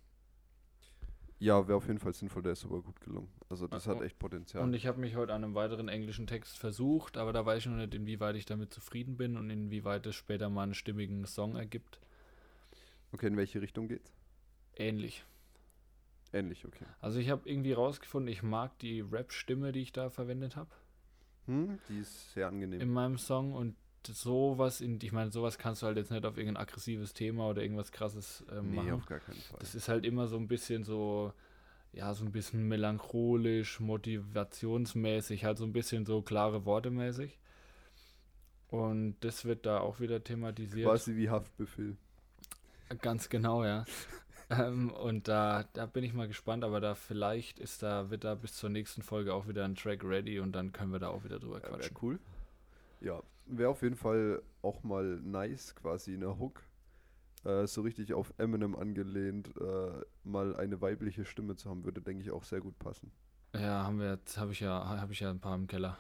Ja, wäre auf jeden Fall sinnvoll, der ist sogar gut gelungen. Also das hat echt Potenzial. Und ich habe mich heute an einem weiteren englischen Text versucht, aber da weiß ich noch nicht, inwieweit ich damit zufrieden bin und inwieweit es später mal einen stimmigen Song ergibt. okay, in welche Richtung geht's? Ähnlich. Ähnlich, okay. Also ich habe irgendwie rausgefunden, ich mag die Rap-Stimme, die ich da verwendet habe Hm, die ist sehr angenehm. in meinem Song und sowas in, ich meine, sowas kannst du halt jetzt nicht auf irgendein aggressives Thema oder irgendwas krasses nee, machen. auf gar keinen Fall. Das ist halt immer so ein bisschen so, ja, so ein bisschen melancholisch, motivationsmäßig, halt so ein bisschen so klare Worte mäßig. Und das wird da auch wieder thematisiert. Quasi wie Haftbefehl. Ganz genau, ja. ähm, und da, da bin ich mal gespannt, aber da vielleicht ist da, wird da bis zur nächsten Folge auch wieder ein Track ready und dann können wir da auch wieder drüber Ja, quatschen. cool. Ja, wäre auf jeden Fall auch mal nice, quasi in der Hook. Äh, so richtig auf Eminem angelehnt, äh, mal eine weibliche Stimme zu haben, würde, denke ich, auch sehr gut passen. Ja, haben wir jetzt, habe ich ja, habe ich ja ein paar im Keller.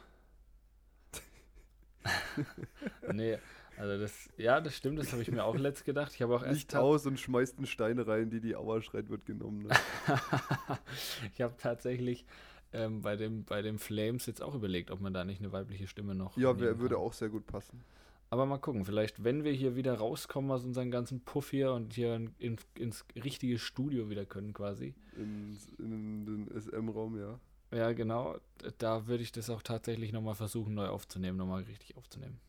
nee, also das, ja, das stimmt, das habe ich mir auch letzt gedacht. Ich habe auch erst Nicht aus und schmeißt einen Stein rein, die die Auer schreit, wird genommen. Ne? ich habe tatsächlich ähm, bei, dem, bei dem Flames jetzt auch überlegt, ob man da nicht eine weibliche Stimme noch. ja, wär, würde auch sehr gut passen. Aber mal gucken, vielleicht, wenn wir hier wieder rauskommen aus unserem ganzen Puff hier und hier in, in, ins richtige Studio wieder können, quasi. In, in den SM-Raum, ja. Ja, genau. Da würde ich das auch tatsächlich nochmal versuchen, neu aufzunehmen, nochmal richtig aufzunehmen.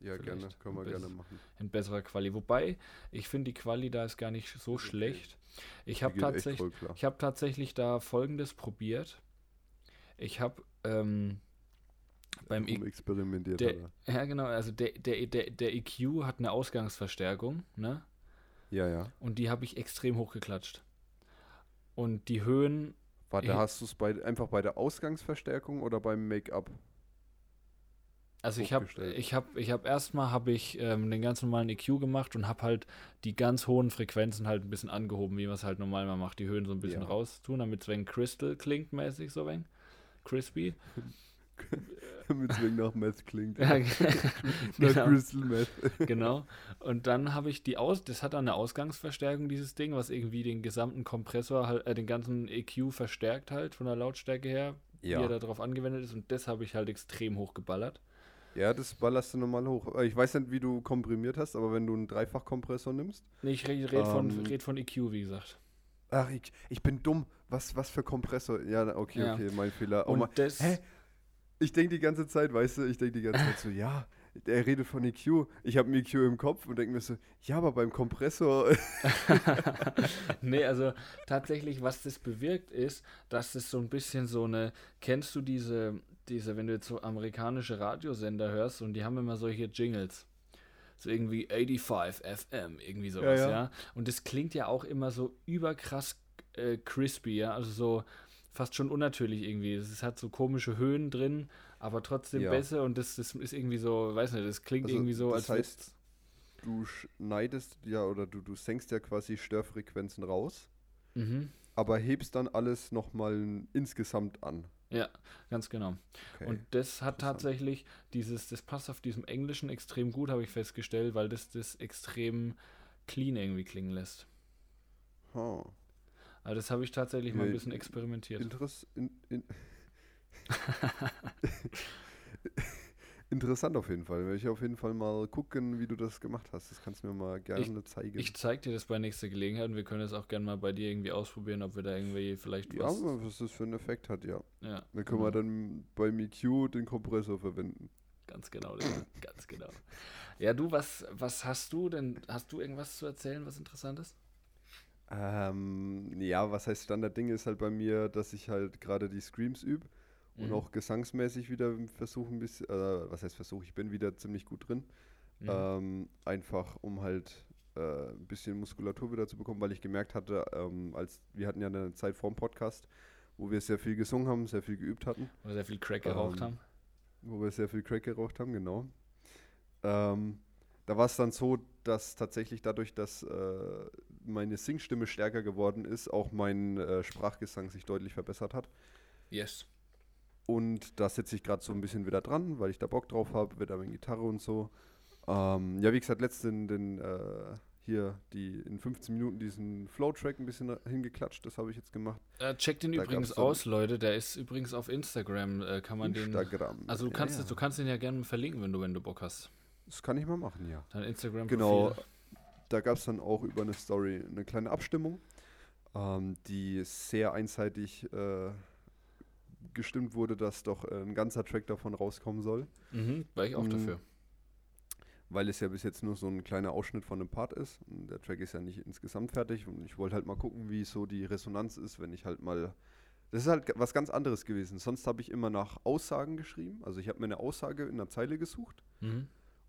Ja, Vielleicht gerne, können wir gerne machen. In besserer Quali. Wobei, ich finde, die Quali da ist gar nicht so schlecht. Ich habe tatsächlich. Ich habe tatsächlich da folgendes probiert. Ich habe ähm, beim I experimentiert. der, ja genau, also der, der, der, der EQ hat eine Ausgangsverstärkung, ne? Ja, ja. Und die habe ich extrem hochgeklatscht. Und die Höhen, Warte, hast du es bei, einfach bei der Ausgangsverstärkung oder beim Make-up? also ich habe ich habe ich habe erstmal habe ich ähm, den ganz normalen EQ gemacht und habe halt die ganz hohen Frequenzen halt ein bisschen angehoben, wie man es halt normal mal macht, die Höhen so ein bisschen Ja. raus tun, damit es wegen Crystal klingt mäßig so wegen crispy. Damit es wegen nach Meth klingt. Ja, Nach genau. Crystal Meth. genau. Und dann habe ich die Aus, das hat dann eine Ausgangsverstärkung, dieses Ding, was irgendwie den gesamten Kompressor, halt, äh, den ganzen EQ verstärkt halt von der Lautstärke her, wie er Ja. darauf angewendet ist. Und das habe ich halt extrem hochgeballert. ja, das ballerst du normal hoch. Äh, Ich weiß nicht, wie du komprimiert hast, aber wenn du einen Dreifachkompressor nimmst. Nee, ich rede red von, Ähm, red von EQ, wie gesagt. Ach, ich, ich bin dumm. Was, was für Kompressor? Ja, okay, Ja. okay, mein Fehler. Oh, Und mein, das, hä? Ich denke die ganze Zeit, weißt du, ich denke die ganze Zeit so, ja, der redet von EQ. Ich habe EQ im Kopf und denke mir so, ja, aber beim Kompressor. nee, also tatsächlich, was das bewirkt, ist, dass es so ein bisschen so eine. Kennst du diese, diese, wenn du jetzt so amerikanische Radiosender hörst und die haben immer solche Jingles? So irgendwie 85 FM, irgendwie sowas, ja. ja. ja? Und das klingt ja auch immer so überkrass äh, crispy, ja. Also so fast schon unnatürlich irgendwie. Es hat so komische Höhen drin, aber trotzdem ja. besser und das, das ist irgendwie so, weiß nicht, das klingt also irgendwie so, das als heißt, du schneidest ja oder du, du senkst ja quasi Störfrequenzen raus, mhm. aber hebst dann alles nochmal insgesamt an. Ja, ganz genau. Okay. Und das hat tatsächlich dieses, das passt auf diesem Englischen extrem gut, habe ich festgestellt, weil das das extrem clean irgendwie klingen lässt. Huh. Aber das habe ich tatsächlich mal ein bisschen experimentiert. Interess in, in Interessant auf jeden Fall. Werde ich auf jeden Fall mal gucken, wie du das gemacht hast. Das kannst du mir mal gerne ich, zeigen. Ich zeige dir das bei nächster Gelegenheit und wir können es auch gerne mal bei dir irgendwie ausprobieren, ob wir da irgendwie vielleicht ja, was... Ja, was das für einen Effekt hat, ja. ja dann können genau. wir dann bei MiQ den Kompressor verwenden. Ganz genau, ganz genau. Ja, du, was, was hast du denn? Hast du irgendwas zu erzählen, was interessant ist? Ähm, ja, was heißt Standardding ist halt bei mir, dass ich halt gerade die Screams übe und mhm. auch gesangsmäßig wieder versuche ein bisschen, äh, was heißt versuche, ich bin wieder ziemlich gut drin. Mhm. Ähm, einfach um halt äh, ein bisschen Muskulatur wieder zu bekommen, weil ich gemerkt hatte, ähm, als wir hatten ja eine Zeit vor dem Podcast, wo wir sehr viel gesungen haben, sehr viel geübt hatten. Wo wir sehr viel Crack geraucht ähm, haben. Wo wir sehr viel Crack geraucht haben, genau. Ähm, da war es dann so, dass tatsächlich dadurch, dass äh, meine Singstimme stärker geworden ist, auch mein äh, Sprachgesang sich deutlich verbessert hat. Yes. Und da sitze ich gerade so ein bisschen wieder dran, weil ich da Bock drauf habe, wieder mit Gitarre und so. Ähm, ja, wie gesagt, letztens den, äh, hier die in 15 Minuten diesen Flow-Track ein bisschen hingeklatscht, das habe ich jetzt gemacht. Äh, checkt den da übrigens aus, Leute. Der ist übrigens auf Instagram. Äh, kann man Instagram. den. Also du kannst, ja, ja. du kannst den ja gerne verlinken, wenn du, wenn du Bock hast. Das kann ich mal machen, ja. Dein Instagram. Genau da gab es dann auch über eine Story eine kleine Abstimmung, ähm, die sehr einseitig äh, gestimmt wurde, dass doch äh, ein ganzer Track davon rauskommen soll. Mhm, war ich auch mhm, dafür. Weil es ja bis jetzt nur so ein kleiner Ausschnitt von einem Part ist. Und der Track ist ja nicht insgesamt fertig und ich wollte halt mal gucken, wie so die Resonanz ist, wenn ich halt mal. Das ist halt was ganz anderes gewesen. Sonst habe ich immer nach Aussagen geschrieben. Also ich habe mir eine Aussage in einer Zeile gesucht. Mhm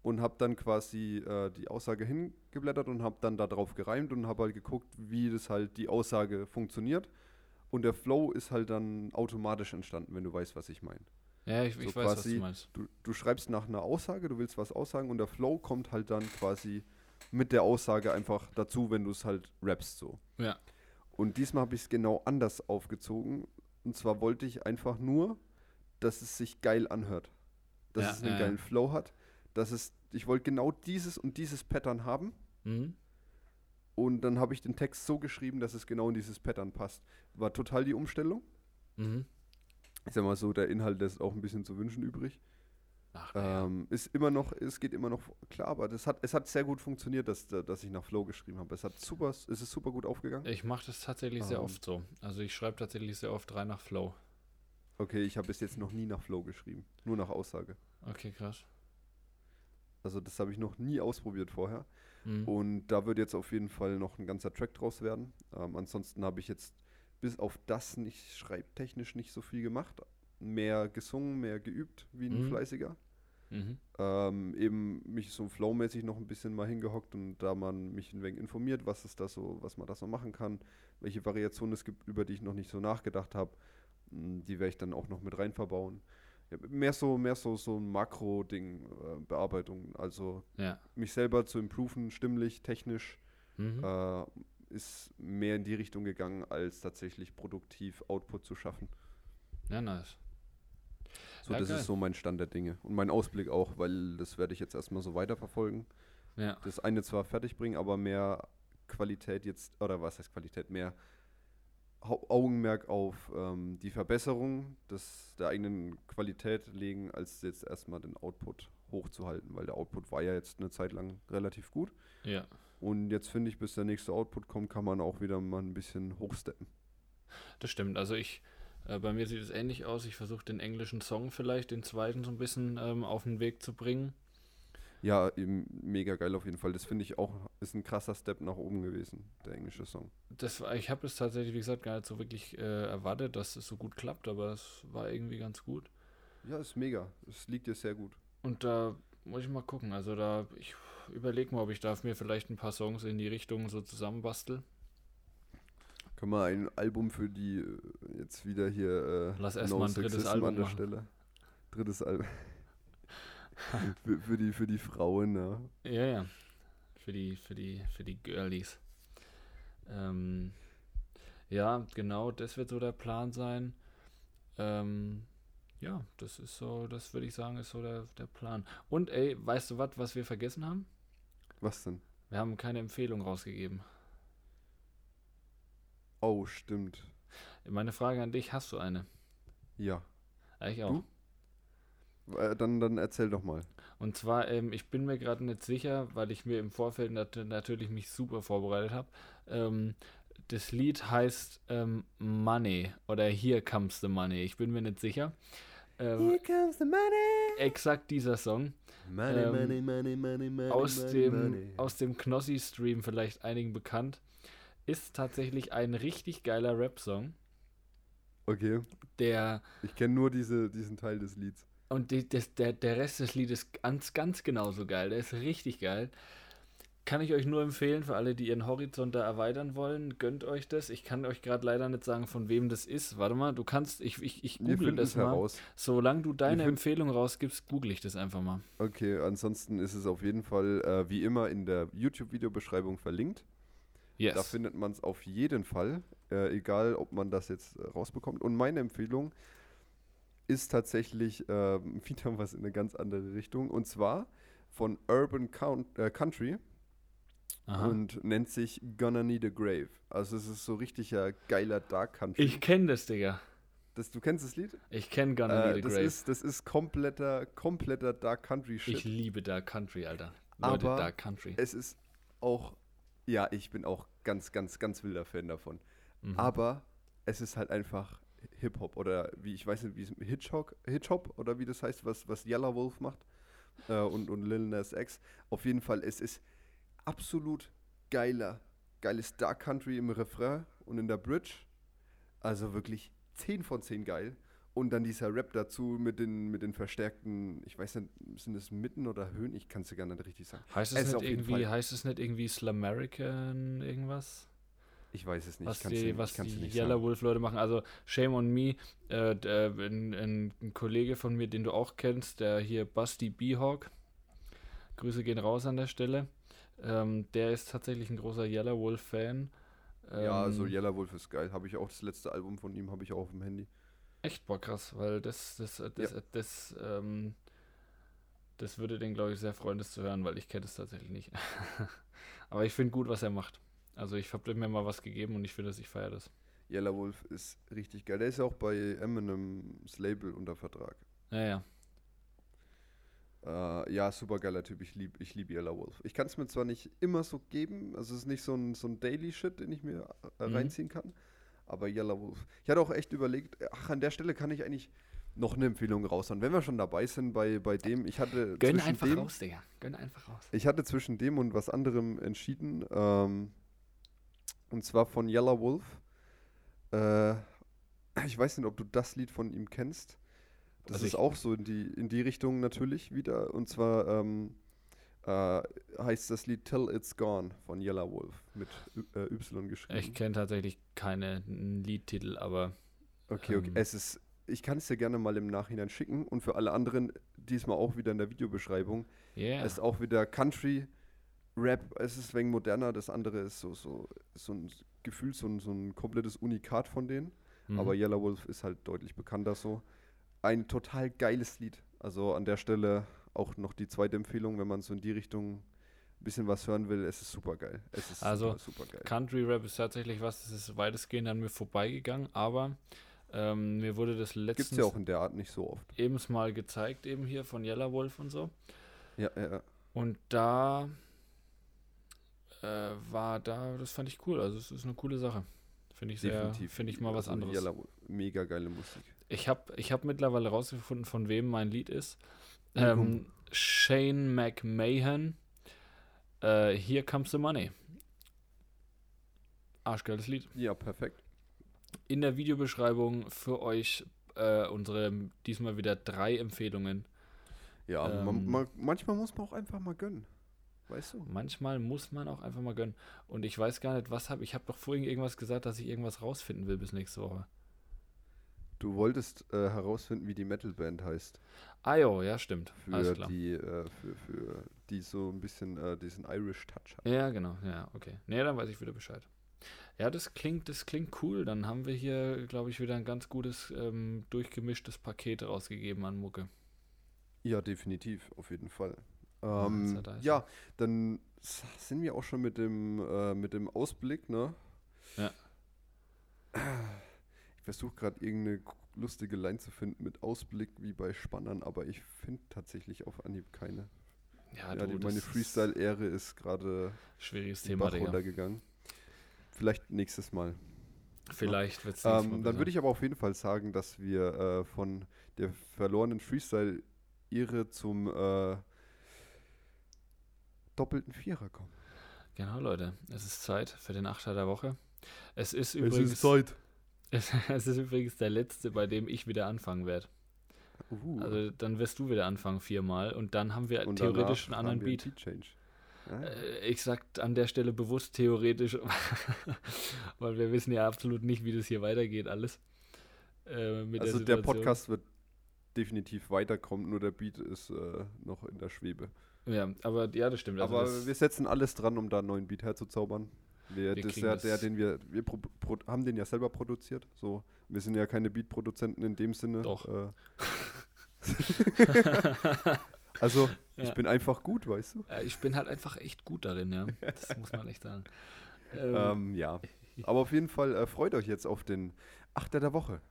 und habe dann quasi äh, die Aussage hingeblättert und habe dann darauf gereimt und habe halt geguckt, wie das halt die Aussage funktioniert. Und der Flow ist halt dann automatisch entstanden, wenn du weißt, was ich meine. Ja, ich, so ich weiß, was du meinst. Du, du, schreibst nach einer Aussage, du willst was aussagen und der Flow kommt halt dann quasi mit der Aussage einfach dazu, wenn du es halt rappst so. Ja. Und diesmal habe ich es genau anders aufgezogen. Und zwar wollte ich einfach nur, dass es sich geil anhört. Dass ja, es einen ja, geilen Flow hat. Dass es ich wollte genau dieses und dieses Pattern haben. Mhm. Und dann habe ich den Text so geschrieben, dass es genau in dieses Pattern passt. War total die Umstellung. Mhm. Ich sag mal so, der Inhalt lässt auch ein bisschen zu wünschen übrig. Ach, ähm, ist immer noch, es geht immer noch klar, aber das hat, es hat sehr gut funktioniert, dass, dass ich nach Flow geschrieben habe. Es hat super, es ist super gut aufgegangen. Ich mache das tatsächlich ähm, sehr oft so. Also ich schreibe tatsächlich sehr oft drei nach Flow. Okay, ich habe bis jetzt noch nie nach Flow geschrieben, nur nach Aussage. Okay, krass. Also das habe ich noch nie ausprobiert vorher. Mhm. Und da wird jetzt auf jeden Fall noch ein ganzer Track draus werden. Ähm, ansonsten habe ich jetzt bis auf das nicht schreibtechnisch nicht so viel gemacht. Mehr gesungen, mehr geübt wie ein mhm. Fleißiger. Mhm. Ähm, eben mich so flowmäßig noch ein bisschen mal hingehockt und da man mich ein wenig informiert, was ist das so, was man da so machen kann, welche Variationen es gibt, über die ich noch nicht so nachgedacht habe. Die werde ich dann auch noch mit rein verbauen. Mehr so, mehr so, so ein Makro-Ding, äh, Bearbeitung. Also ja. mich selber zu improven, stimmlich, technisch, mhm. äh, ist mehr in die Richtung gegangen, als tatsächlich produktiv Output zu schaffen. Ja, nice. So, ja, das geil. ist so mein Stand der Dinge. Und mein Ausblick auch, weil das werde ich jetzt erstmal so weiterverfolgen. Ja. Das eine zwar fertig bringen, aber mehr Qualität jetzt, oder was heißt Qualität, mehr Augenmerk auf ähm, die Verbesserung des, der eigenen Qualität legen, als jetzt erstmal den Output hochzuhalten, weil der Output war ja jetzt eine Zeit lang relativ gut. Ja. Und jetzt finde ich, bis der nächste Output kommt, kann man auch wieder mal ein bisschen hochsteppen. Das stimmt. Also ich, äh, bei mir sieht es ähnlich aus. Ich versuche den englischen Song vielleicht, den zweiten, so ein bisschen ähm, auf den Weg zu bringen. Ja, eben mega geil auf jeden Fall. Das finde ich auch, ist ein krasser Step nach oben gewesen, der englische Song. Das war, ich habe es tatsächlich, wie gesagt, gar nicht so wirklich äh, erwartet, dass es so gut klappt, aber es war irgendwie ganz gut. Ja, ist mega. Es liegt dir sehr gut. Und da muss ich mal gucken. Also da, ich überlege mal, ob ich da mir vielleicht ein paar Songs in die Richtung so zusammenbastel. Können wir ein Album für die äh, jetzt wieder hier äh, Lass erstmal ein drittes Album an der machen. Stelle. Drittes Album. für, für, die, für die Frauen, ja. Ja, ja. Für die, für die, für die Girlies. Ähm, ja, genau, das wird so der Plan sein. Ähm, ja, das ist so, das würde ich sagen, ist so der, der Plan. Und ey, weißt du was, was wir vergessen haben? Was denn? Wir haben keine Empfehlung rausgegeben. Oh, stimmt. Meine Frage an dich, hast du eine? Ja. Ja, Ich auch. Du? Äh, dann, dann erzähl doch mal. Und zwar, ähm, ich bin mir gerade nicht sicher, weil ich mir im Vorfeld nat natürlich mich super vorbereitet habe. Ähm, das Lied heißt ähm, Money oder Here Comes the Money. Ich bin mir nicht sicher. Ähm, comes the money. exakt dieser Song. Money, Ähm, money, money, money, money, Aus money, dem, money. aus dem Knossi-Stream vielleicht einigen bekannt. Ist tatsächlich ein richtig geiler Rap-Song. Okay, Der ich kenne nur diese, diesen Teil des Lieds. Und die, das, der, der Rest des Liedes ist ganz, ganz genauso geil. Der ist richtig geil. Kann ich euch nur empfehlen, für alle, die ihren Horizont da erweitern wollen, gönnt euch das. Ich kann euch gerade leider nicht sagen, von wem das ist. Warte mal, du kannst, ich, ich, ich google das mal. heraus. Solange du deine Empfehlung rausgibst, google ich das einfach mal. Okay, ansonsten ist es auf jeden Fall äh, wie immer in der YouTube-Videobeschreibung verlinkt. Yes. Da findet man es auf jeden Fall, äh, egal ob man das jetzt äh, rausbekommt. Und meine Empfehlung ist tatsächlich ähm, wieder was in eine ganz andere Richtung. Und zwar von Urban Count, äh, Country Aha. und nennt sich Gonna Need a Grave. Also es ist so richtiger geiler Dark Country. ich kenne das, Digga. das, du kennst das Lied? Ich kenne Gonna Äh, Need a das, Grave. ist, das ist kompletter, kompletter Dark Country Shit. ich liebe Dark Country, Alter. Leute, Aber Dark Country. es ist auch, ja, ich bin auch ganz, ganz, ganz wilder Fan davon. Mhm. Aber es ist halt einfach Hip-Hop oder wie, ich weiß nicht, wie es Hitchhop, Hitchhop oder wie das heißt, was, was Yellow Wolf macht äh, und, und Lil Nas X. Auf jeden Fall, es ist absolut geiler, geiles Dark Country im Refrain und in der Bridge. Also wirklich 10 von 10 geil. Und dann dieser Rap dazu mit den, mit den verstärkten, ich weiß nicht, sind es Mitten oder Höhen? Ich kann es dir gar nicht richtig sagen. heißt es es nicht irgendwie, heißt es nicht irgendwie Slamerican irgendwas? Ich weiß es nicht. was die, ich was kann's dir die nicht Yellow sagen. Wolf Leute machen. Also Shame on Me, äh, der, ein, ein, ein Kollege von mir, den du auch kennst, der hier Busty Beehawk. Grüße gehen raus an der Stelle. Ähm, der ist tatsächlich ein großer Yellow Wolf Fan. Ja, also Ähm, Yellow Wolf ist geil. Habe ich auch das letzte Album von ihm, habe ich auch auf dem Handy. Echt boah krass, weil das, das, äh, das, Ja. äh, das, ähm, das würde den, glaube ich, sehr freuen, das zu hören, weil ich kenne es tatsächlich nicht. Aber ich finde gut, was er macht. Also ich habe mir mal was gegeben und ich finde, dass ich feiere das. Yellow Wolf ist richtig geil. Der ist ja auch bei Eminem's Label unter Vertrag. Ja, ja. Äh, ja, super geiler Typ. Ich liebe ich lieb Yellow Wolf. Ich kann es mir zwar nicht immer so geben, also es ist nicht so ein, so ein Daily Shit, den ich mir äh, Mhm. reinziehen kann, aber Yellow Wolf. Ich hatte auch echt überlegt, ach, an der Stelle kann ich eigentlich noch eine Empfehlung raushauen. Wenn wir schon dabei sind bei, bei dem, ich hatte Gönn zwischen einfach dem, raus, Digga. Gönn einfach raus. Ich hatte zwischen dem und was anderem entschieden. Ähm, und zwar von Yellow Wolf. Äh, ich weiß nicht, ob du das Lied von ihm kennst. Das Also ist auch so in die, in die Richtung natürlich wieder. Und zwar ähm, äh, heißt das Lied Till It's Gone von Yellow Wolf mit äh, Y geschrieben. Ich kenne tatsächlich keine Liedtitel, aber Okay, okay. Ähm. Es ist, ich kann es dir gerne mal im Nachhinein schicken und für alle anderen diesmal auch wieder in der Videobeschreibung. yeah. Es ist auch wieder Country, Rap, es ist wenig moderner, das andere ist so, so, so ein Gefühl, so ein, so ein komplettes Unikat von denen. Mhm. Aber Yellow Wolf ist halt deutlich bekannter so. Ein total geiles Lied. Also an der Stelle auch noch die zweite Empfehlung, wenn man so in die Richtung ein bisschen was hören will, es ist super geil. Es ist Also, super, super geil. Country Rap ist tatsächlich was, das ist weitestgehend an mir vorbeigegangen, aber ähm, mir wurde das letztens es ja auch in der Art nicht so oft. eben mal gezeigt, eben hier von Yellow Wolf und so. Ja, ja. Und da äh, war da, das fand ich cool. Also es ist eine coole Sache. Finde ich sehr, definitiv. finde ich mal was anderes. Wolf, mega geile Musik. Ich habe ich hab mittlerweile rausgefunden, von wem mein Lied ist. Ja, Ähm, Shane McMahon. Äh, Here Comes the Money. Arschgeiles Lied. Ja, perfekt. In der Videobeschreibung für euch äh, unsere diesmal wieder drei Empfehlungen. Ja, Ähm. man, man, manchmal muss man auch einfach mal gönnen. Weißt du? Manchmal muss man auch einfach mal gönnen. Und ich weiß gar nicht, was habe ich. habe doch vorhin irgendwas gesagt, dass ich irgendwas rausfinden will bis nächste Woche. Du wolltest äh, herausfinden, wie die Metalband heißt. Ah jo, ja, stimmt. Alles Für klar. die, äh, für, für die so ein bisschen äh, diesen Irish Touch hat. Ja, genau. Ja, okay. Nee, dann weiß ich wieder Bescheid. Ja, das klingt, das klingt cool. Dann haben wir hier, glaube ich, wieder ein ganz gutes ähm, durchgemischtes Paket rausgegeben an Mucke. Ja, definitiv, auf jeden Fall. Ja, Ähm, ja ja, dann sind wir auch schon mit dem, äh, mit dem Ausblick, ne? Ja. Ich versuche gerade irgendeine lustige Line zu finden mit Ausblick wie bei Spannern, aber ich finde tatsächlich auf Anhieb keine. Ja, Ja, du, meine Freestyle-Ehre ist gerade Schwieriges Thema, Bach runtergegangen. Vielleicht nächstes Mal. Vielleicht wird es Ähm, dann würde ich aber auf jeden Fall sagen, dass wir äh, von der verlorenen Freestyle-Ehre zum äh, doppelten Vierer kommen. Genau, Leute. Es ist Zeit für den Achter der Woche. Es ist übrigens. Zeit. Es, es ist übrigens der letzte, bei dem ich wieder anfangen werde. Uh, Also dann wirst du wieder anfangen viermal und dann haben wir und theoretisch einen anderen haben wir Beat. Ja, Äh, Ich sag an der Stelle bewusst theoretisch, weil wir wissen ja absolut nicht, wie das hier weitergeht alles. Äh, also der Situation. Podcast wird definitiv weiterkommen, nur der Beat ist äh, noch in der Schwebe. Ja, aber ja, das stimmt. Also Aber das, wir setzen alles dran, um da einen neuen Beat herzuzaubern. Wir, Wir das ja das- der, den wir, wir pro, pro, haben den ja selber produziert. So, wir sind ja keine Beat-Produzenten in dem Sinne. Doch. Äh. also, ich Ja. bin einfach gut, weißt du? äh, ich bin halt einfach echt gut darin, ja. Das muss man echt sagen. Ähm, Ähm, ja. Aber auf jeden Fall äh, freut euch jetzt auf den Achter der Woche.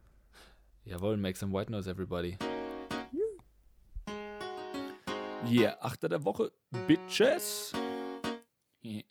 Jawohl, make some white noise, everybody. Yeah, Achter der Woche, Bitches. Yeah.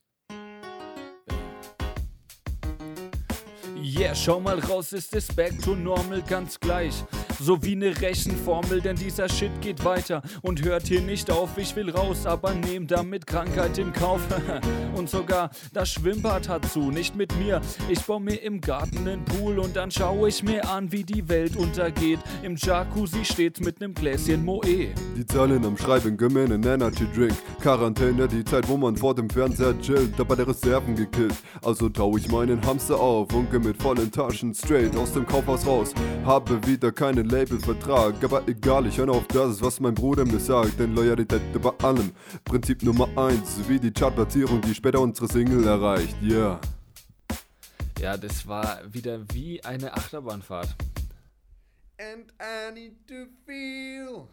Schau mal raus, ist es back to normal ganz gleich. So wie ne Rechenformel, denn dieser Shit geht weiter und hört hier nicht auf. Ich will raus, aber nehm damit Krankheit in Kauf. und sogar das Schwimmbad hat zu, nicht mit mir. Ich baue mir im Garten nen Pool und dann schaue ich mir an, wie die Welt untergeht. Im Jacuzzi steht mit nem Gläschen Moe. Die Zahlen am Schreiben, gemeinen Energy Drink. Quarantäne, die Zeit, wo man vor dem Fernseher chillt, dabei der Reserven gekillt. Also tau ich meinen Hamster auf und geh mit vollen Taschen straight aus dem Kaufhaus raus. Habe wieder keinen Labelvertrag, aber egal, ich höre auf das, was mein Bruder mir sagt. Denn Loyalität über allem, Prinzip Nummer eins, wie die Chartplatzierung, die später unsere Single erreicht. Yeah. Ja, das war wieder wie eine Achterbahnfahrt. And I need to feel.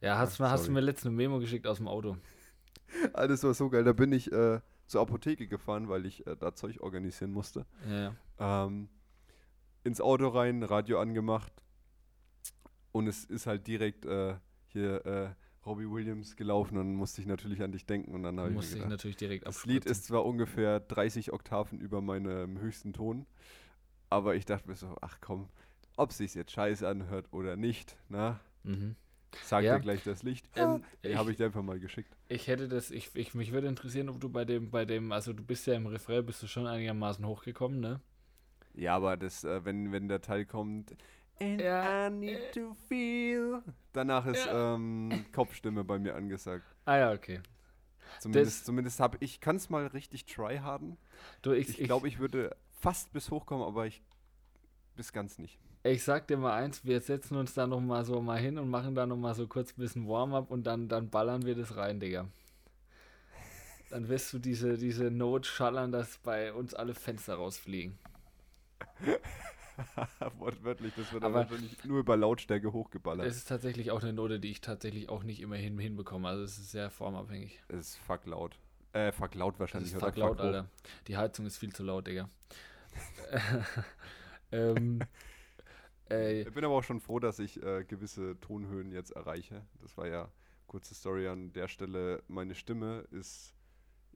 Ja, hast, Ach, hast du mir letztens eine Memo geschickt aus dem Auto. Alles war so geil. Da bin ich äh, zur Apotheke gefahren, weil ich äh, da Zeug organisieren musste. Ja, ja. Ähm, ins Auto rein, Radio angemacht. Und es ist halt direkt äh, hier äh, Robbie Williams gelaufen. Und dann musste ich natürlich an dich denken. Und dann habe ich mir Musste ich natürlich direkt das Lied ist zwar ungefähr 30 Oktaven über meinem höchsten Ton. Aber ich dachte mir so, ach komm, ob sich jetzt scheiße anhört oder nicht, na, Mhm. sag Ja. dir gleich das Licht. Ähm, Den habe ich dir einfach mal geschickt. Ich hätte das, ich, ich, mich würde interessieren, ob du bei dem, bei dem, also du bist ja im Refrain, bist du schon einigermaßen hochgekommen, ne? Ja, aber das, äh, wenn, wenn der Teil kommt, And Ja, I need to feel. Danach ist ähm, Kopfstimme bei mir angesagt. Ah ja, okay. Zumindest, zumindest habe ich, kann es mal richtig tryharden. Du, ich, Ich glaube, ich würde fast bis hochkommen, aber ich bis ganz nicht. ich sag dir mal eins, wir setzen uns da noch mal so mal hin und machen da noch mal so kurz ein bisschen Warm-up und dann, dann ballern wir das rein, Digga. Dann wirst du diese, diese Not schallern, dass bei uns alle Fenster rausfliegen. Wortwörtlich, das wird Aber- wahrscheinlich nur über Lautstärke hochgeballert. Es ist tatsächlich auch eine Note, die ich tatsächlich auch nicht immer hin, hinbekomme. Also es ist sehr formabhängig. Es ist fuck laut. Äh, fuck laut Das wahrscheinlich. ist oder fuck laut, hoch. Alter. Die Heizung ist viel zu laut, Digga. ähm, ey, Ich bin aber auch schon froh, dass ich äh, gewisse Tonhöhen jetzt erreiche. Das war ja kurze Story an der Stelle. Meine Stimme ist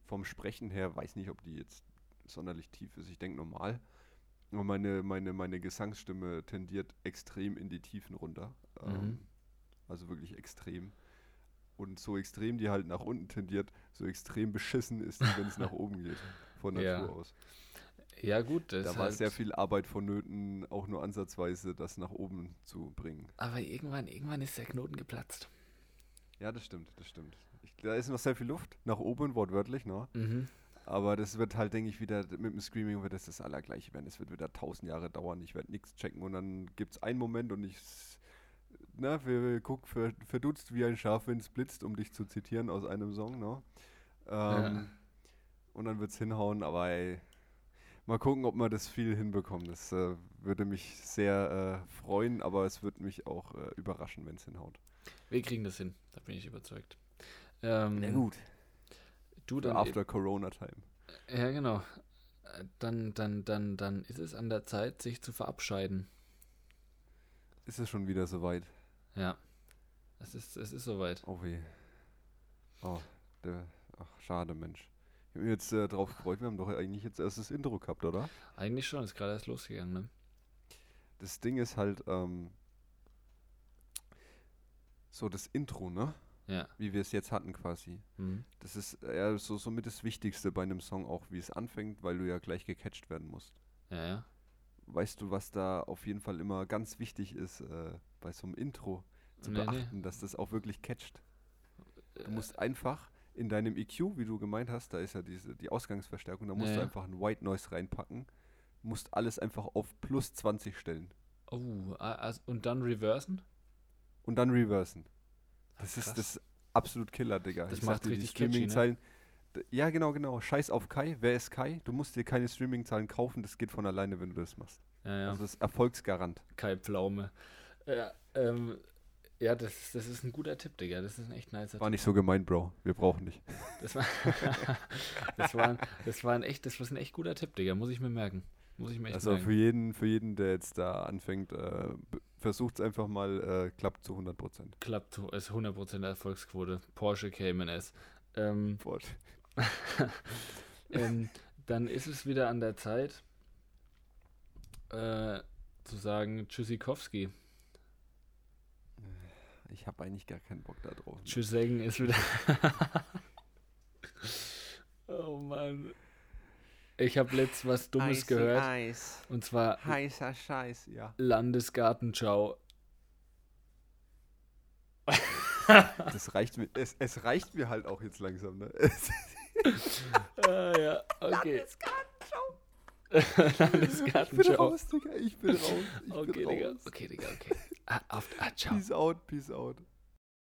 vom Sprechen her, weiß nicht, ob die jetzt sonderlich tief ist. Ich denke normal. Aber meine, meine, meine Gesangsstimme tendiert extrem in die Tiefen runter. Ähm, Mhm. Also wirklich extrem. Und so extrem die halt nach unten tendiert, so extrem beschissen ist die, wenn es nach oben geht. Von Natur Ja. aus. Ja, gut, Da war halt, sehr viel Arbeit vonnöten, auch nur ansatzweise das nach oben zu bringen. Aber irgendwann, irgendwann ist der Knoten geplatzt. Ja, das stimmt, das stimmt. Ich, da ist noch sehr viel Luft, nach oben, wortwörtlich, ne? Mhm. Aber das wird halt, denke ich, wieder, mit dem Screaming wird das das Allergleiche werden. Es wird wieder tausend Jahre dauern. Ich werde nichts checken und dann gibt es einen Moment und ich, na, wir, wir guck, ver, verdutzt wie ein Schaf, wenn es blitzt, um dich zu zitieren aus einem Song, ne? Ähm, Ja. Und dann wird es hinhauen, aber ey, mal gucken, ob wir das viel hinbekommen. Das äh, würde mich sehr äh, freuen, aber es würde mich auch äh, überraschen, wenn es hinhaut. Wir kriegen das hin, da bin ich überzeugt. Ähm, Du dann. after Corona Time. Ja, genau. Dann, dann, dann, dann ist es an der Zeit, sich zu verabscheiden. Ist es schon wieder soweit? Ja. Es ist, es ist soweit. Oh weh. Oh, der, ach, schade, Mensch. Ich habe mich jetzt äh, drauf gefreut, wir haben doch eigentlich jetzt erst das Intro gehabt, oder? Eigentlich schon, ist gerade erst losgegangen, ne? Das Ding ist halt, ähm, so das Intro, ne? Ja. Wie wir es jetzt hatten quasi. Mhm. Das ist ja so somit das Wichtigste bei einem Song auch, wie es anfängt, weil du ja gleich gecatcht werden musst. Ja, ja. Weißt du, was da auf jeden Fall immer ganz wichtig ist, äh, bei so einem Intro zu Nee, nee. beachten, dass das auch wirklich catcht? Äh, Du musst einfach in deinem EQ, wie du gemeint hast, da ist ja diese, die Ausgangsverstärkung, da musst Ja, du einfach ein White Noise reinpacken, musst alles einfach auf plus 20 stellen Oh, und dann reversen? und dann reversen. Das ist das absolut Killer, Digga. Das Ich macht die richtig catchy, ne? Streaming-Zahlen. D- Ja, genau, genau. Scheiß auf Kai. Wer ist Kai? Du musst dir keine Streaming-Zahlen kaufen, das geht von alleine, wenn du das machst. Ja, ja. Also das ist Erfolgsgarant. Kai Pflaume. Ja, ähm, ja das, das ist ein guter Tipp, Digga. Das ist ein echt nicer War Tipp. nicht so gemeint, Bro. Wir brauchen dich. Das war, das war, ein, das war ein echt, das war ein echt guter Tipp, Digga. Muss ich mir merken. Muss ich mir echt Also merken. für jeden, für jeden, der jetzt da anfängt, äh, versucht es einfach mal, äh, klappt zu 100 Prozent. Klappt, ist 100% Erfolgsquote. Porsche Cayman S. Ähm, ähm, dann ist es wieder an der Zeit, äh, zu sagen Tschüssikowski. Ich habe eigentlich gar keinen Bock da drauf. Tschüssengen ist wieder. oh Mann. Ich habe letzt was Dummes gehört. Eis. Und zwar Heißer Scheiß, ja. Landesgartenschau. Das reicht mir, es, es reicht mir halt auch jetzt langsam, ne? ah, ja, okay. Ich bin Landesgartenschau. raus, Digga, ich bin raus. Ich Okay, bin Digga. raus. Okay, Digga, okay. Ah, auf, ah, ciao. Peace out, peace out.